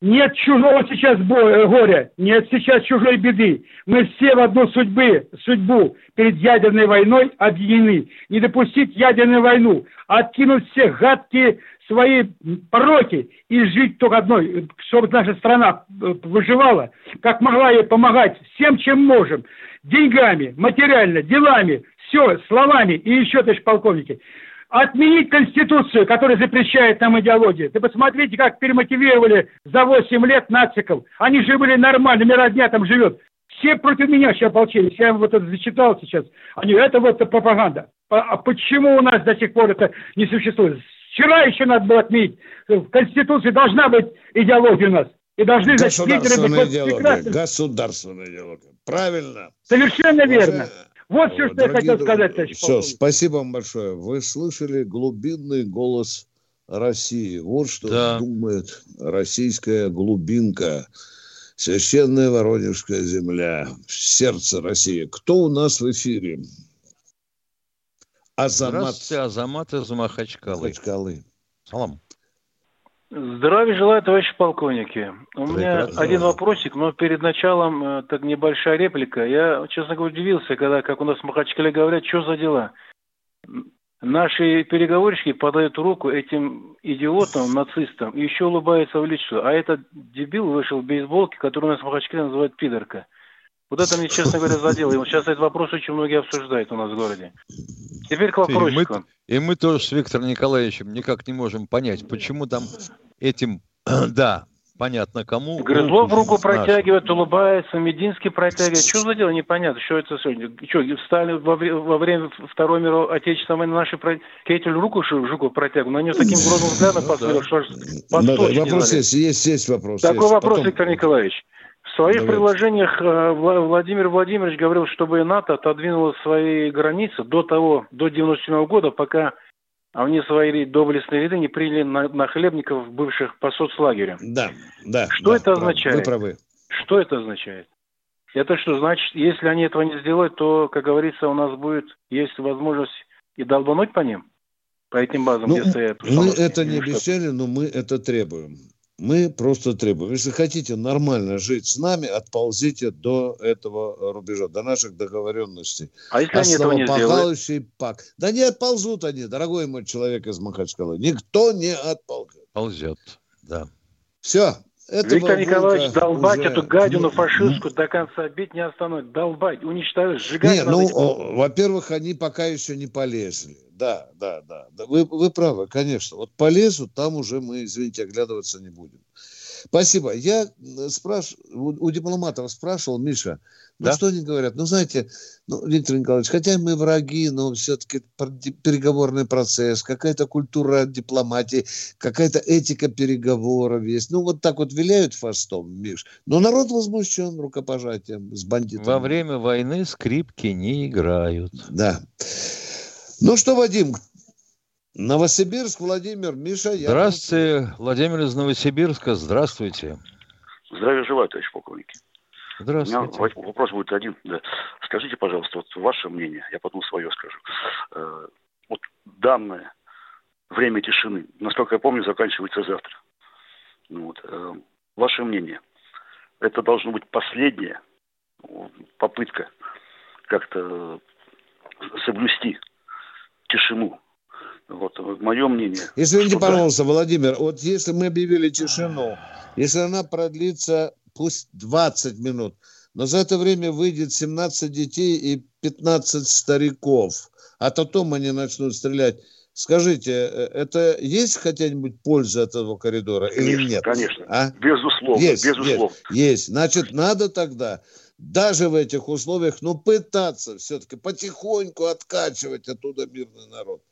Нет чужого сейчас э, горя, нет сейчас чужой беды. Мы все в одну судьбы, судьбу перед ядерной войной объединены. Не допустить ядерную войну, откинуть все гадкие свои пороки и жить только одной, чтобы наша страна э, выживала, как могла ей помогать всем, чем можем, деньгами, материально, делами, все, словами и еще, товарищ полковники, отменить Конституцию, которая запрещает нам идеологию. Ты посмотрите, как перемотивировали за 8 лет нациков. Они же были нормальными, мира дня там живет. Все против меня сейчас ополчились. Я вот это зачитал сейчас. Они, это вот пропаганда. А почему у нас до сих пор это не существует? Вчера еще надо было отметить. В Конституции должна быть идеология у нас. И должны Государственная идеология. Государственная идеология. Правильно. Совершенно верно. Вот все, что я хотел сказать, товарищ Все, спасибо вам большое. Вы слышали глубинный голос России. Вот что да. думает российская глубинка. Священная Воронежская земля, сердце России. Кто у нас в эфире? Азамат. Здравствуйте, Азамат из Махачкалы. Махачкалы. Салам. Здравия желаю, товарищи полковники. У меня один вопросик, но перед началом э, так небольшая реплика. Я, честно говоря, удивился, когда, как у нас в Махачкале говорят, что за дела. Наши переговорщики подают руку этим идиотам, нацистам, и еще улыбаются в лицо. А этот дебил вышел в бейсболке, который у нас в Махачкале называют пидорка. Вот это мне, честно говоря, задело. И вот сейчас этот вопрос очень многие обсуждают у нас в городе. Теперь к вопросику. И мы, и мы тоже с Виктором Николаевичем никак не можем понять, почему там этим, да, понятно кому. Грызлов руку протягивает, улыбается, Мединский протягивает. Что за дело, непонятно. Что это сегодня? Что, стали во, во время Второй мировой Отечественной войны наши Кетель руку Жуков протягивал, на нее таким грозным взглядом ну посмотрел, что Вопрос есть, есть, есть вопрос. Такой вопрос, Виктор Николаевич. В своих Давайте. предложениях э, Владимир Владимирович говорил, чтобы НАТО отодвинуло свои границы до того, до 97 года, пока они свои доблестные ряды не приняли на, на хлебников, бывших по соцлагерю. Да, да. Что да, это означает? Вы правы. Что это означает? Это что значит, если они этого не сделают, то, как говорится, у нас будет есть возможность и долбануть по ним, по этим базам, ну, где стоят. Мы это не обещали, но мы это требуем. Мы просто требуем. Если хотите нормально жить с нами, отползите до этого рубежа, до наших договоренностей. А если они этого не сделают? пак. Да не отползут они, дорогой мой человек из Махачкалы. Никто не отползет. Ползет, да. Все, этого Виктор Николаевич, долбать уже... эту гадину ну, фашистскую до конца бить не остановить. Долбать, уничтожать, сжигать. Не, ну, во-первых, они пока еще не полезли. Да, да, да. Вы, вы правы, конечно. Вот полезут, там уже мы, извините, оглядываться не будем. Спасибо. Я спрашиваю, у дипломатов спрашивал, Миша, ну да? что они говорят? Ну, знаете, ну, Виктор Николаевич, хотя мы враги, но все-таки переговорный процесс, какая-то культура дипломатии, какая-то этика переговоров есть. Ну, вот так вот виляют фастом, Миш. Но народ возмущен рукопожатием с бандитами. Во время войны скрипки не играют. Да. Ну что, Вадим, Новосибирск, Владимир, Миша. Я... Здравствуйте, Владимир из Новосибирска. Здравствуйте. Здравия желаю, товарищ полковник. Здравствуйте. У меня вопрос будет один. Да. Скажите, пожалуйста, вот ваше мнение, я потом свое скажу. Э, вот данное время тишины, насколько я помню, заканчивается завтра. Ну, вот, э, ваше мнение, это должно быть последняя попытка как-то соблюсти тишину вот, мое мнение. Извините, что, пожалуйста, Владимир, вот если мы объявили тишину, если она продлится пусть 20 минут, но за это время выйдет 17 детей и 15 стариков, а потом они начнут стрелять. Скажите, э, это есть хотя-нибудь польза от этого коридора конечно, или нет? Конечно, а? безусловно, есть, безусловно. Есть, есть. Значит, надо тогда даже в этих условиях, ну, пытаться все-таки потихоньку откачивать оттуда мирный народ.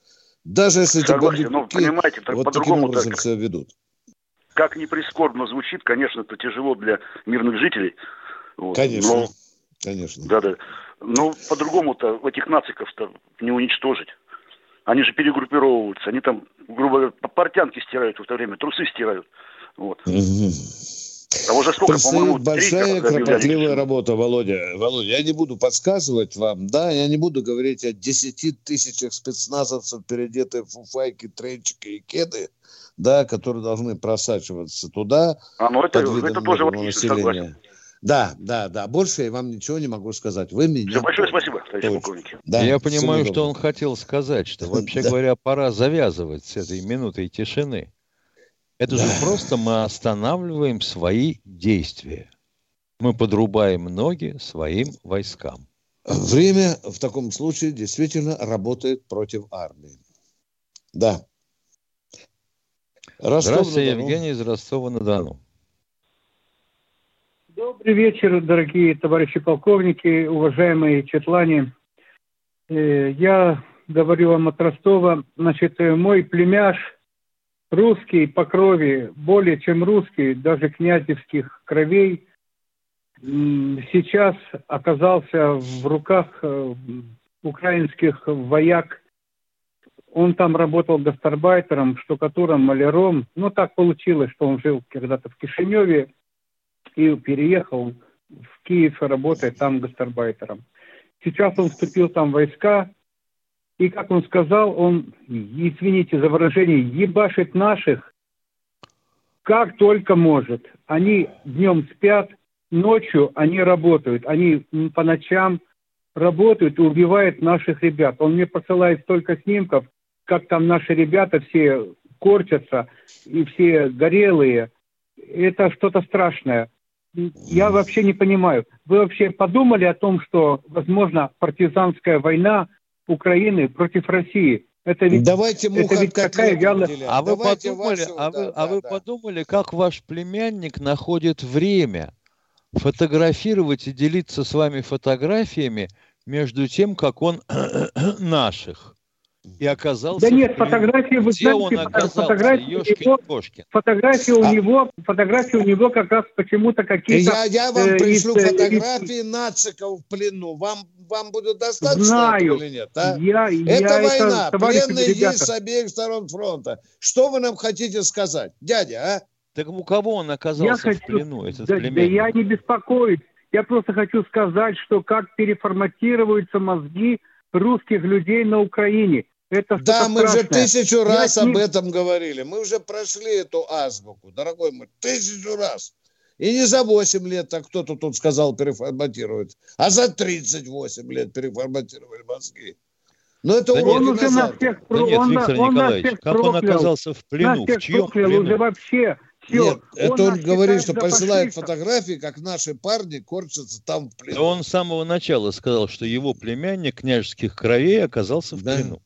Даже если эти бандюки ну, понимаете, вот таким образом так, себя ведут. Как ни прискорбно звучит, конечно, это тяжело для мирных жителей. Вот, конечно, но, конечно. Да-да. Но по-другому-то этих нациков-то не уничтожить. Они же перегруппировываются, они там, грубо говоря, портянки стирают в это время, трусы стирают. Вот. Угу. А уже сколько, Предстоит большая кропотливая работа, Володя. Володя, я не буду подсказывать вам, да, я не буду говорить о десяти тысячах спецназовцев, переодетые в фуфайки, тренчики и кеды, да, которые должны просачиваться туда. А, ну это, это тоже логично, согласен. Да, да, да. Больше я вам ничего не могу сказать. Вы меня... Все, большое спасибо, товарищ полковник. Да, я понимаю, что он хотел сказать, что вообще говоря, пора завязывать с этой минутой тишины. Это да. же просто мы останавливаем свои действия. Мы подрубаем ноги своим войскам. Время в таком случае действительно работает против армии. Да. Ростов Здравствуйте, Евгений из Ростова-на-Дону. Добрый вечер, дорогие товарищи полковники, уважаемые четлане. Э, я говорю вам от Ростова. Значит, э, мой племяш русский по крови, более чем русский, даже князевских кровей, сейчас оказался в руках э, украинских вояк. Он там работал гастарбайтером, штукатуром, маляром. Ну, так получилось, что он жил когда-то в Кишиневе и переехал в Киев и работает там гастарбайтером. Сейчас он вступил там в войска, и, как он сказал, он, извините за выражение, ебашит наших как только может. Они днем спят, ночью они работают. Они по ночам работают и убивают наших ребят. Он мне посылает столько снимков, как там наши ребята все корчатся и все горелые. Это что-то страшное. Я вообще не понимаю. Вы вообще подумали о том, что, возможно, партизанская война Украины против России? Это ведь, Давайте это ведь какая вялая... А вы, подумали, вашу, а, вы, да, а вы да. подумали, как ваш племянник находит время фотографировать и делиться с вами фотографиями между тем, как он наших и оказался... Да нет, фотографии, вы Где знаете, он оказался? фотографии, у него, фотографии у а... него, фотографии у него как раз почему-то какие-то... Я, я вам э, пришлю из, фотографии из... нациков в плену. Вам, вам будет достаточно Знаю. или нет? А? Я, это я война, это, пленные ребята. есть с обеих сторон фронта. Что вы нам хотите сказать, дядя, а? Так у кого он оказался я в хочу... плену, этот да, да я не беспокоюсь. Я просто хочу сказать, что как переформатируются мозги русских людей на Украине. Это да, мы страшное. уже тысячу раз Я об не... этом говорили. Мы уже прошли эту азбуку, дорогой мой, тысячу раз. И не за 8 лет, так кто-то тут сказал, переформатировать, а за 38 лет переформатировали мозги. Но это да он уже нас всех да нет, он, Виктор он Николаевич, как проклял. он оказался в плену, в чьем плену? уже вообще. Все, Нет, это он, он говорит, что присылает фотографии, как наши парни корчатся там в плену. Он с самого начала сказал, что его племянник княжеских кровей оказался в да. плену.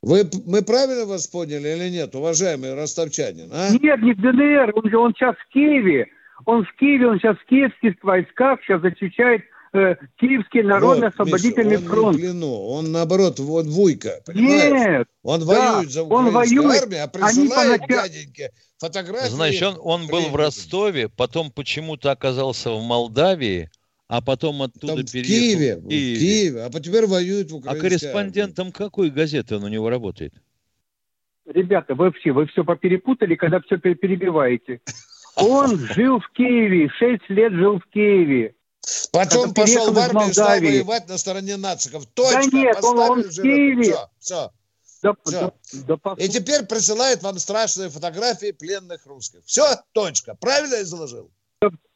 Вы, мы правильно вас поняли или нет, уважаемый ростовчанин? А? Нет, не в ДНР, он же он сейчас в Киеве. Он в Киеве, он сейчас в киевских войсках, сейчас защищает э, Киевский народно-освободительный вот, фронт. Он не в плену, он наоборот, вот Вуйка, понимаешь? Нет, Он да, воюет за украинскую армию, а присылает поначалу... дяденьке фотографии. Значит, он, он был в Ростове, потом почему-то оказался в Молдавии, а потом оттуда Там переехал. В Киеве, в Киеве. В Киеве, а теперь воюет в Украине. А корреспондентом какой газеты он у него работает? Ребята, вы все, вы все поперепутали, когда все перебиваете. Он жил в Киеве, шесть лет жил в Киеве. Потом пошел в армию и стал воевать на стороне нациков. Точно, да нет, он, он в Киеве. Все, все. Да, все. Да, да, и теперь присылает вам страшные фотографии пленных русских. Все, точка. Правильно я заложил?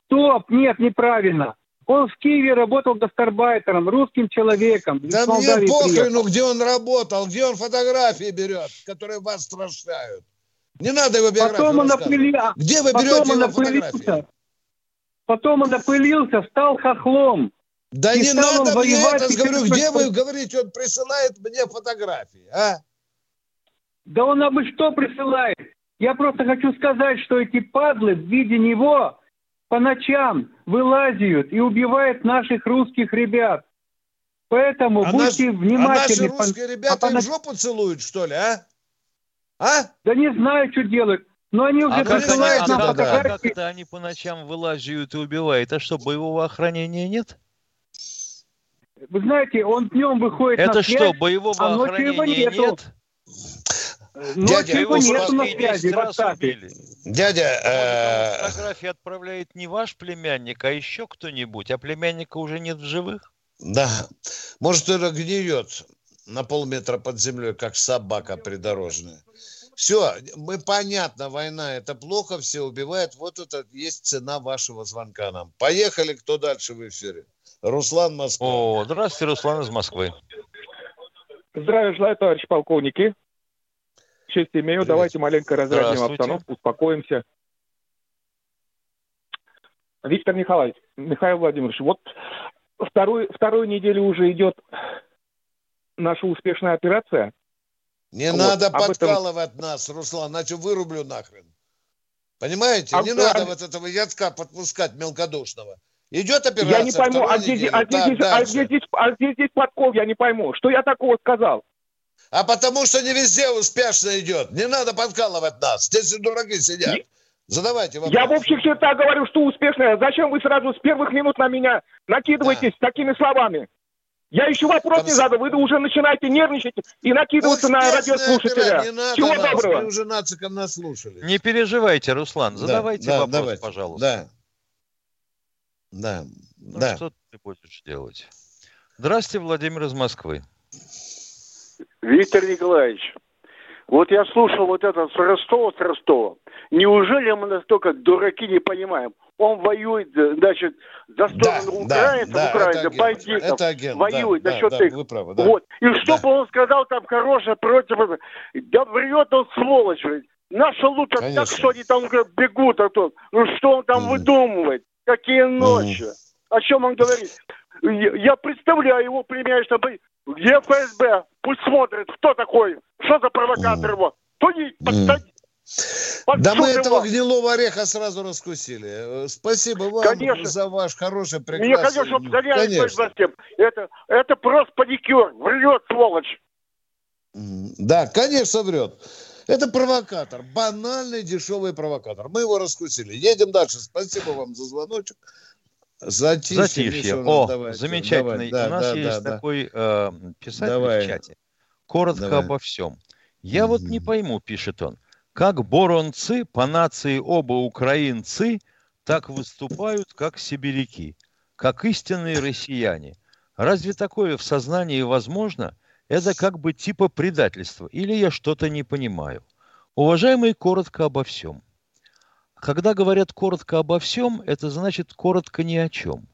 Стоп, нет, неправильно. Он в Киеве работал гастарбайтером, русским человеком. Да мне похрену, где он работал, где он фотографии берет, которые вас страшают. Не надо его биографию Потом он опыли... Где вы берете его фотографии? Потом он опылился, стал хохлом. Да не надо мне это, говорю, где вы говорите, он присылает мне фотографии, а? Да он абы что присылает. Я просто хочу сказать, что эти падлы в виде него по ночам вылазят и убивают наших русских ребят. Поэтому а будьте наш, внимательны. А наши русские ребята а им жопу целуют, что ли, а? А? Да не знаю, что делают. Но они уже а присылают как, нам а фотографии. Как это они по ночам вылазят и убивают? А что, боевого охранения нет? Вы знаете, он днем выходит это на связь, что, боевого а охранения нет? Ночью его нету на связи в Дядя... Э... Фотографии отправляет не ваш племянник, а еще кто-нибудь, а племянника уже нет в живых? Да. Может, он гниет на полметра под землей, как собака придорожная. Все, мы понятно, война это плохо, все убивают. Вот это есть цена вашего звонка нам. Поехали, кто дальше в эфире? Руслан Москва. О, здравствуйте, Руслан из Москвы. Здравия желаю, товарищ полковники. Честь имею. Давайте маленько разрядим обстановку, успокоимся. Виктор Николаевич, Михаил Владимирович, вот вторую, вторую неделю уже идет наша успешная операция. Не вот, надо подкалывать этом... нас, Руслан, иначе вырублю нахрен. Понимаете? А, не а, надо вот этого ядка подпускать мелкодушного. Идет операция. Я не пойму, а где, а, где, так, а, где здесь, а где здесь подкол, я не пойму. Что я такого сказал? А потому что не везде успешно идет. Не надо подкалывать нас. Здесь дураки сидят. Задавайте вопрос. Я в общих чертах говорю, что успешно. Зачем вы сразу с первых минут на меня накидываетесь да. такими словами? Я еще вопрос Там... не задал, вы уже начинаете нервничать и накидываться на радиослушателя. Не надо Всего нас, доброго. Мы уже нациком нас слушали. Не переживайте, Руслан, задавайте да, вопрос, давайте. пожалуйста. Да. Да. Ну, да. что ты будешь делать? Здравствуйте, Владимир из Москвы. Виктор Николаевич, вот я слушал вот это с Ростова, с Ростова. Неужели мы настолько дураки не понимаем? Он воюет, значит, за сторону да, украинцев, да, украинцев, это бандитов. Это агент, воюет да, за счет да, их. Вы правы, да. Вот. И что бы он сказал там хорошее против... Да врет он, сволочь. Наши лучше Конечно. так, что они там бегут. А то. Ну что он там mm. выдумывает? Какие ночи? Mm. О чем он говорит? Я, я представляю его пример, чтобы где ФСБ? Пусть смотрит, кто такой, что за провокатор его. Судить, подсадить. Да мы этого его. гнилого ореха сразу раскусили. Э, спасибо вам конечно. за ваш хороший, прекрасный... Мне, конечно, конечно. Это, это просто паникер. Врет, сволочь. Да, конечно, врет. Это провокатор. Банальный, дешевый провокатор. Мы его раскусили. Едем дальше. Спасибо вам за звоночек. Затишье. Затишье. О, давайте. замечательный. Давай, У нас да, есть да, такой э, писатель Давай. в чате. Коротко Давай. обо всем. Я mm-hmm. вот не пойму, пишет он, как боронцы по нации оба украинцы так выступают, как сибиряки, как истинные россияне. Разве такое в сознании возможно? Это как бы типа предательства. Или я что-то не понимаю. Уважаемый, коротко обо всем. Когда говорят коротко обо всем, это значит коротко ни о чем.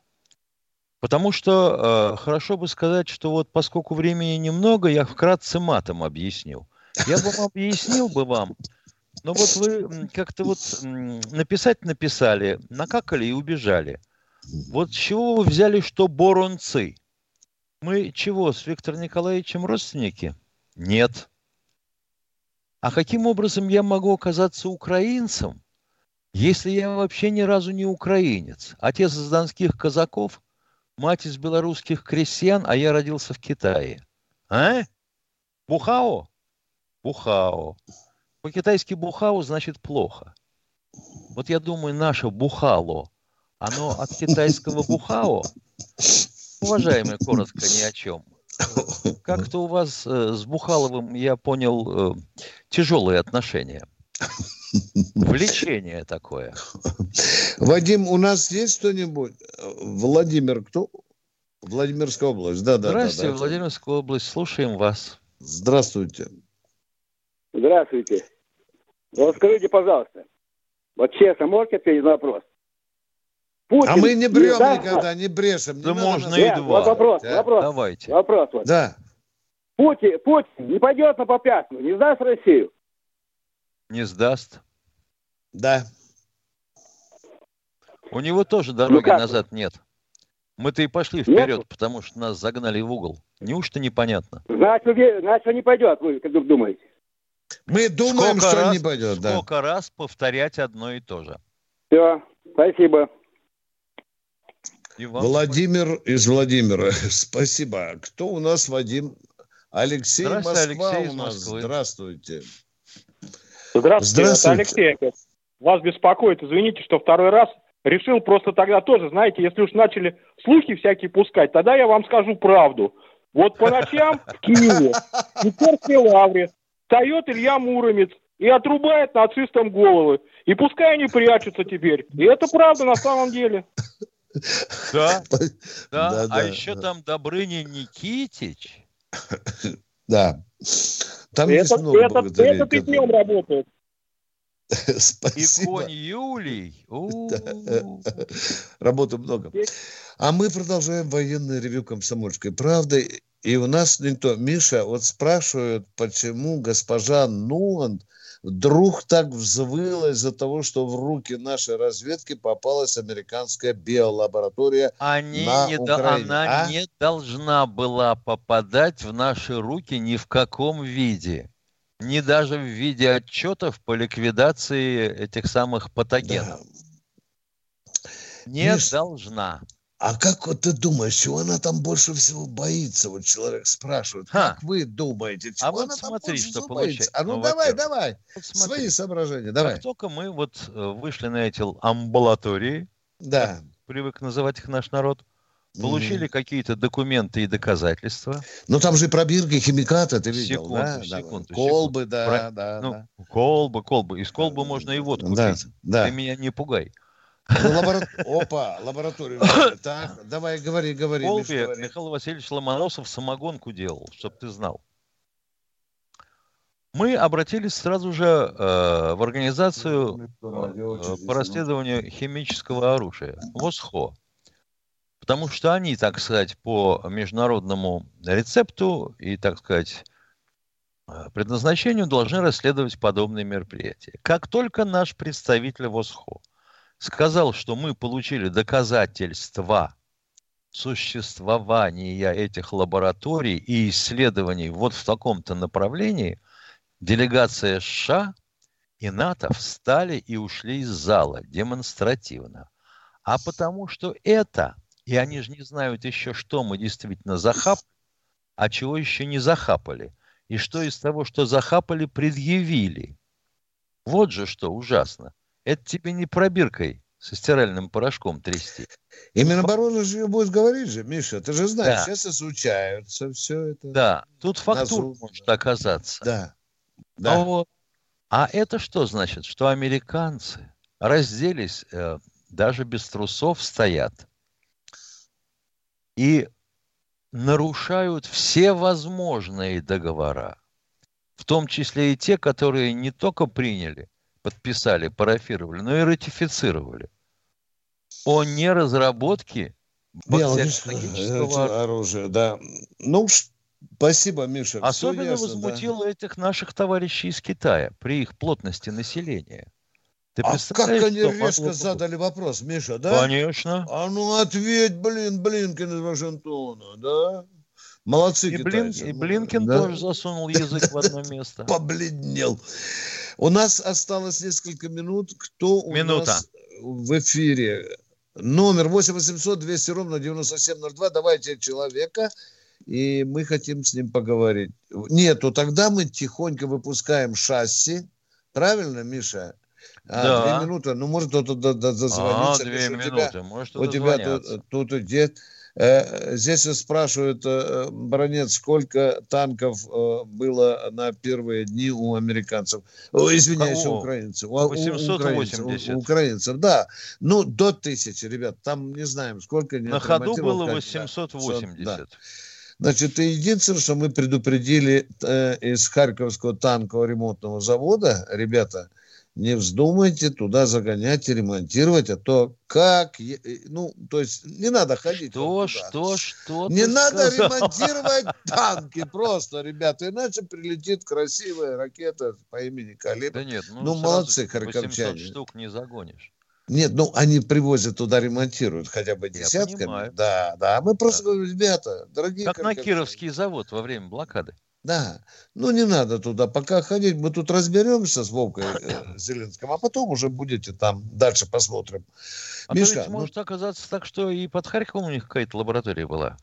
Потому что э, хорошо бы сказать, что вот поскольку времени немного, я вкратце матом объяснил. Я бы вам объяснил бы вам, но вот вы как-то вот написать написали, накакали и убежали. Вот с чего вы взяли, что боронцы? Мы чего, с Виктором Николаевичем родственники? Нет. А каким образом я могу оказаться украинцем, если я вообще ни разу не украинец, отец из донских казаков, мать из белорусских крестьян, а я родился в Китае. А? Бухао? Бухао. По-китайски бухао значит плохо. Вот я думаю, наше бухало, оно от китайского бухао? Уважаемый, коротко ни о чем. Как-то у вас э, с Бухаловым, я понял, э, тяжелые отношения. Влечение такое. Вадим, у нас есть кто-нибудь? Владимир, кто? Владимирская область, да, да. Здравствуйте, да, да. Владимирская область, слушаем вас. Здравствуйте. Здравствуйте. Вот скажите, пожалуйста, вот честно, можете ответить на вопрос? Путин а мы не брем не никогда, не брешем. Да не можно надо... и два. Вот вопрос, а? вопрос. Давайте. Вопрос. Вот. Да. Путин, Путин не пойдет на попятную, не сдаст Россию. Не сдаст. Да. У него тоже дороги ну назад нет. Мы-то и пошли вперед, нет? потому что нас загнали в угол. Неужто непонятно? Значит, значит не пойдет, вы как думаете? Мы думаем, сколько что раз, не пойдет. Сколько да. раз повторять одно и то же. Все, спасибо. Владимир из Владимира. Спасибо. Кто у нас, Вадим? Алексей Москва Алексей у нас. Здравствуйте. Здравствуйте, Здравствуйте. это Алексей. Вас беспокоит, извините, что второй раз решил просто тогда тоже, знаете, если уж начали слухи всякие пускать, тогда я вам скажу правду. Вот по ночам в Киеве, в Петерской лавре, встает Илья Муромец и отрубает нацистам головы. И пускай они прячутся теперь. И это правда на самом деле. Да, да, да, а еще там Добрыня Никитич. Да. Там это, есть много это, благодарей. Это ты днем работает. Спасибо. И конь Юлий. Работы много. А мы продолжаем военное ревю комсомольской правды. И у нас никто... Миша, вот спрашивают, почему госпожа Нуанд вдруг так взвыла из-за того, что в руки нашей разведки попалась американская биолаборатория Они на не Украине. До, она а? не должна была попадать в наши руки ни в каком виде. ни даже в виде отчетов по ликвидации этих самых патогенов. Да. Не Миш, должна. А как вот ты думаешь, чего она там больше всего боится? Вот человек спрашивает, Ха. как вы думаете, чего а вот она смотри, там что получается? А ну, ну давай, давай, вот свои соображения, давай. Как только мы вот э, вышли на эти амбулатории, да. привык называть их наш народ, получили mm-hmm. какие-то документы и доказательства. Ну там же пробирки, химикаты, ты видел, секунду, да? Секунду, колбы, секунду. да, Про... да, ну, да. Колбы, колбы. Из колбы можно и водку да, пить. Да. Ты меня не пугай. Ну, лабора... Опа, лабораторию. Так, давай, говори, говори. Миш, говори. Михаил Васильевич Ломоносов самогонку делал, чтобы ты знал. Мы обратились сразу же э, в организацию э, по расследованию химического оружия, ВОСХО. Потому что они, так сказать, по международному рецепту и, так сказать, э, предназначению должны расследовать подобные мероприятия. Как только наш представитель ВОСХО сказал, что мы получили доказательства существования этих лабораторий и исследований вот в таком-то направлении, делегация США и НАТО встали и ушли из зала демонстративно. А потому что это, и они же не знают еще, что мы действительно захапали, а чего еще не захапали, и что из того, что захапали, предъявили. Вот же что ужасно. Это тебе не пробиркой со стиральным порошком трясти. И Минобороны же будет говорить же, Миша, ты же знаешь, да. сейчас изучаются все это. Да, тут фактура Назу... может оказаться. Да. да. А, вот, а это что значит? Что американцы разделись, э, даже без трусов стоят и нарушают все возможные договора, в том числе и те, которые не только приняли, подписали, парафировали, но и ратифицировали о неразработке биологического оружия. Да. Ну, спасибо, Миша. Особенно ясно, возмутило да. этих наших товарищей из Китая при их плотности населения. Ты а как они резко могло... задали вопрос, Миша, да? Конечно. А ну ответь, блин, Блинкин из Вашингтона, да? Молодцы и китайцы. Блин, и Блинкин да? тоже засунул язык в одно место. Побледнел. У нас осталось несколько минут. Кто у Минута. нас в эфире? Номер 8 800 200 ровно 9702. Давайте человека, и мы хотим с ним поговорить. Нету, тогда мы тихонько выпускаем шасси. Правильно, Миша? А, да. Две минуты. Ну, может, кто-то дозвонится. А, две минуты. Тебя, может, у тебя тут, тут идет. Э, здесь спрашивают, э, Бронец, сколько танков э, было на первые дни у американцев? О, извиняюсь, у украинцев. 880. У украинцев, у украинцев, да. Ну, до тысячи, ребят. Там не знаем, сколько. На ходу было 880. Да. Значит, единственное, что мы предупредили э, из Харьковского танкового ремонтного завода, ребята, не вздумайте туда загонять и ремонтировать, а то как, ну, то есть не надо ходить. Что, что, что Не надо сказал? ремонтировать танки просто, ребята, иначе прилетит красивая ракета по имени Калибр. Да нет, ну, ну молодцы харьковчане. штук не загонишь. Нет, ну они привозят туда, ремонтируют хотя бы десятками. Да, да. Мы просто да. говорим, ребята, дорогие. Как на Кировский завод во время блокады. Да, ну не надо туда пока ходить, мы тут разберемся с Вовкой э, Зеленским, а потом уже будете там, дальше посмотрим. А Миша, то ведь ну... может оказаться так, что и под Харьковом у них какая-то лаборатория была.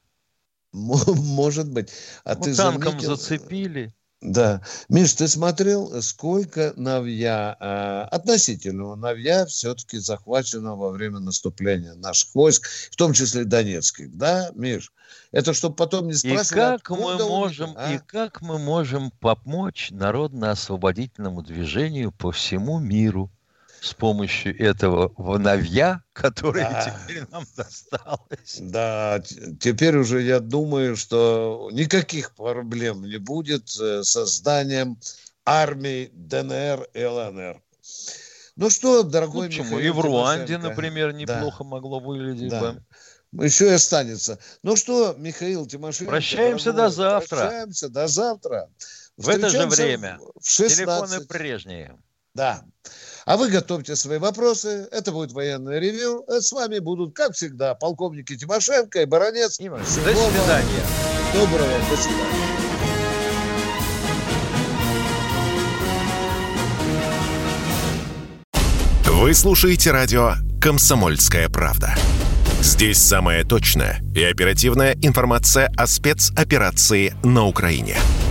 Может быть. А ну, ты танком заметил... зацепили. Да. Миш, ты смотрел, сколько навья, э, относительного навья все-таки захвачено во время наступления наших войск, в том числе донецких, да, Миш? Это чтобы потом не спрашивали, и как мы можем, а? И как мы можем помочь народно-освободительному движению по всему миру? С помощью этого навья, который да. теперь нам досталось. Да, теперь уже я думаю, что никаких проблем не будет с созданием армии ДНР и ЛНР. Ну что, дорогой ну, почему? Михаил И в Руанде, например, неплохо да. могло выглядеть да. бы. Еще и останется. Ну что, Михаил Тимошенко. Прощаемся дорогой, до завтра. Прощаемся до завтра. В это же время. В 16. Телефоны прежние. Да. А вы готовьте свои вопросы. Это будет военное ревю. Э, с вами будут, как всегда, полковники Тимошенко и Баранец. До свидания. Доброго. До свидания. Вы слушаете радио «Комсомольская правда». Здесь самая точная и оперативная информация о спецоперации на Украине –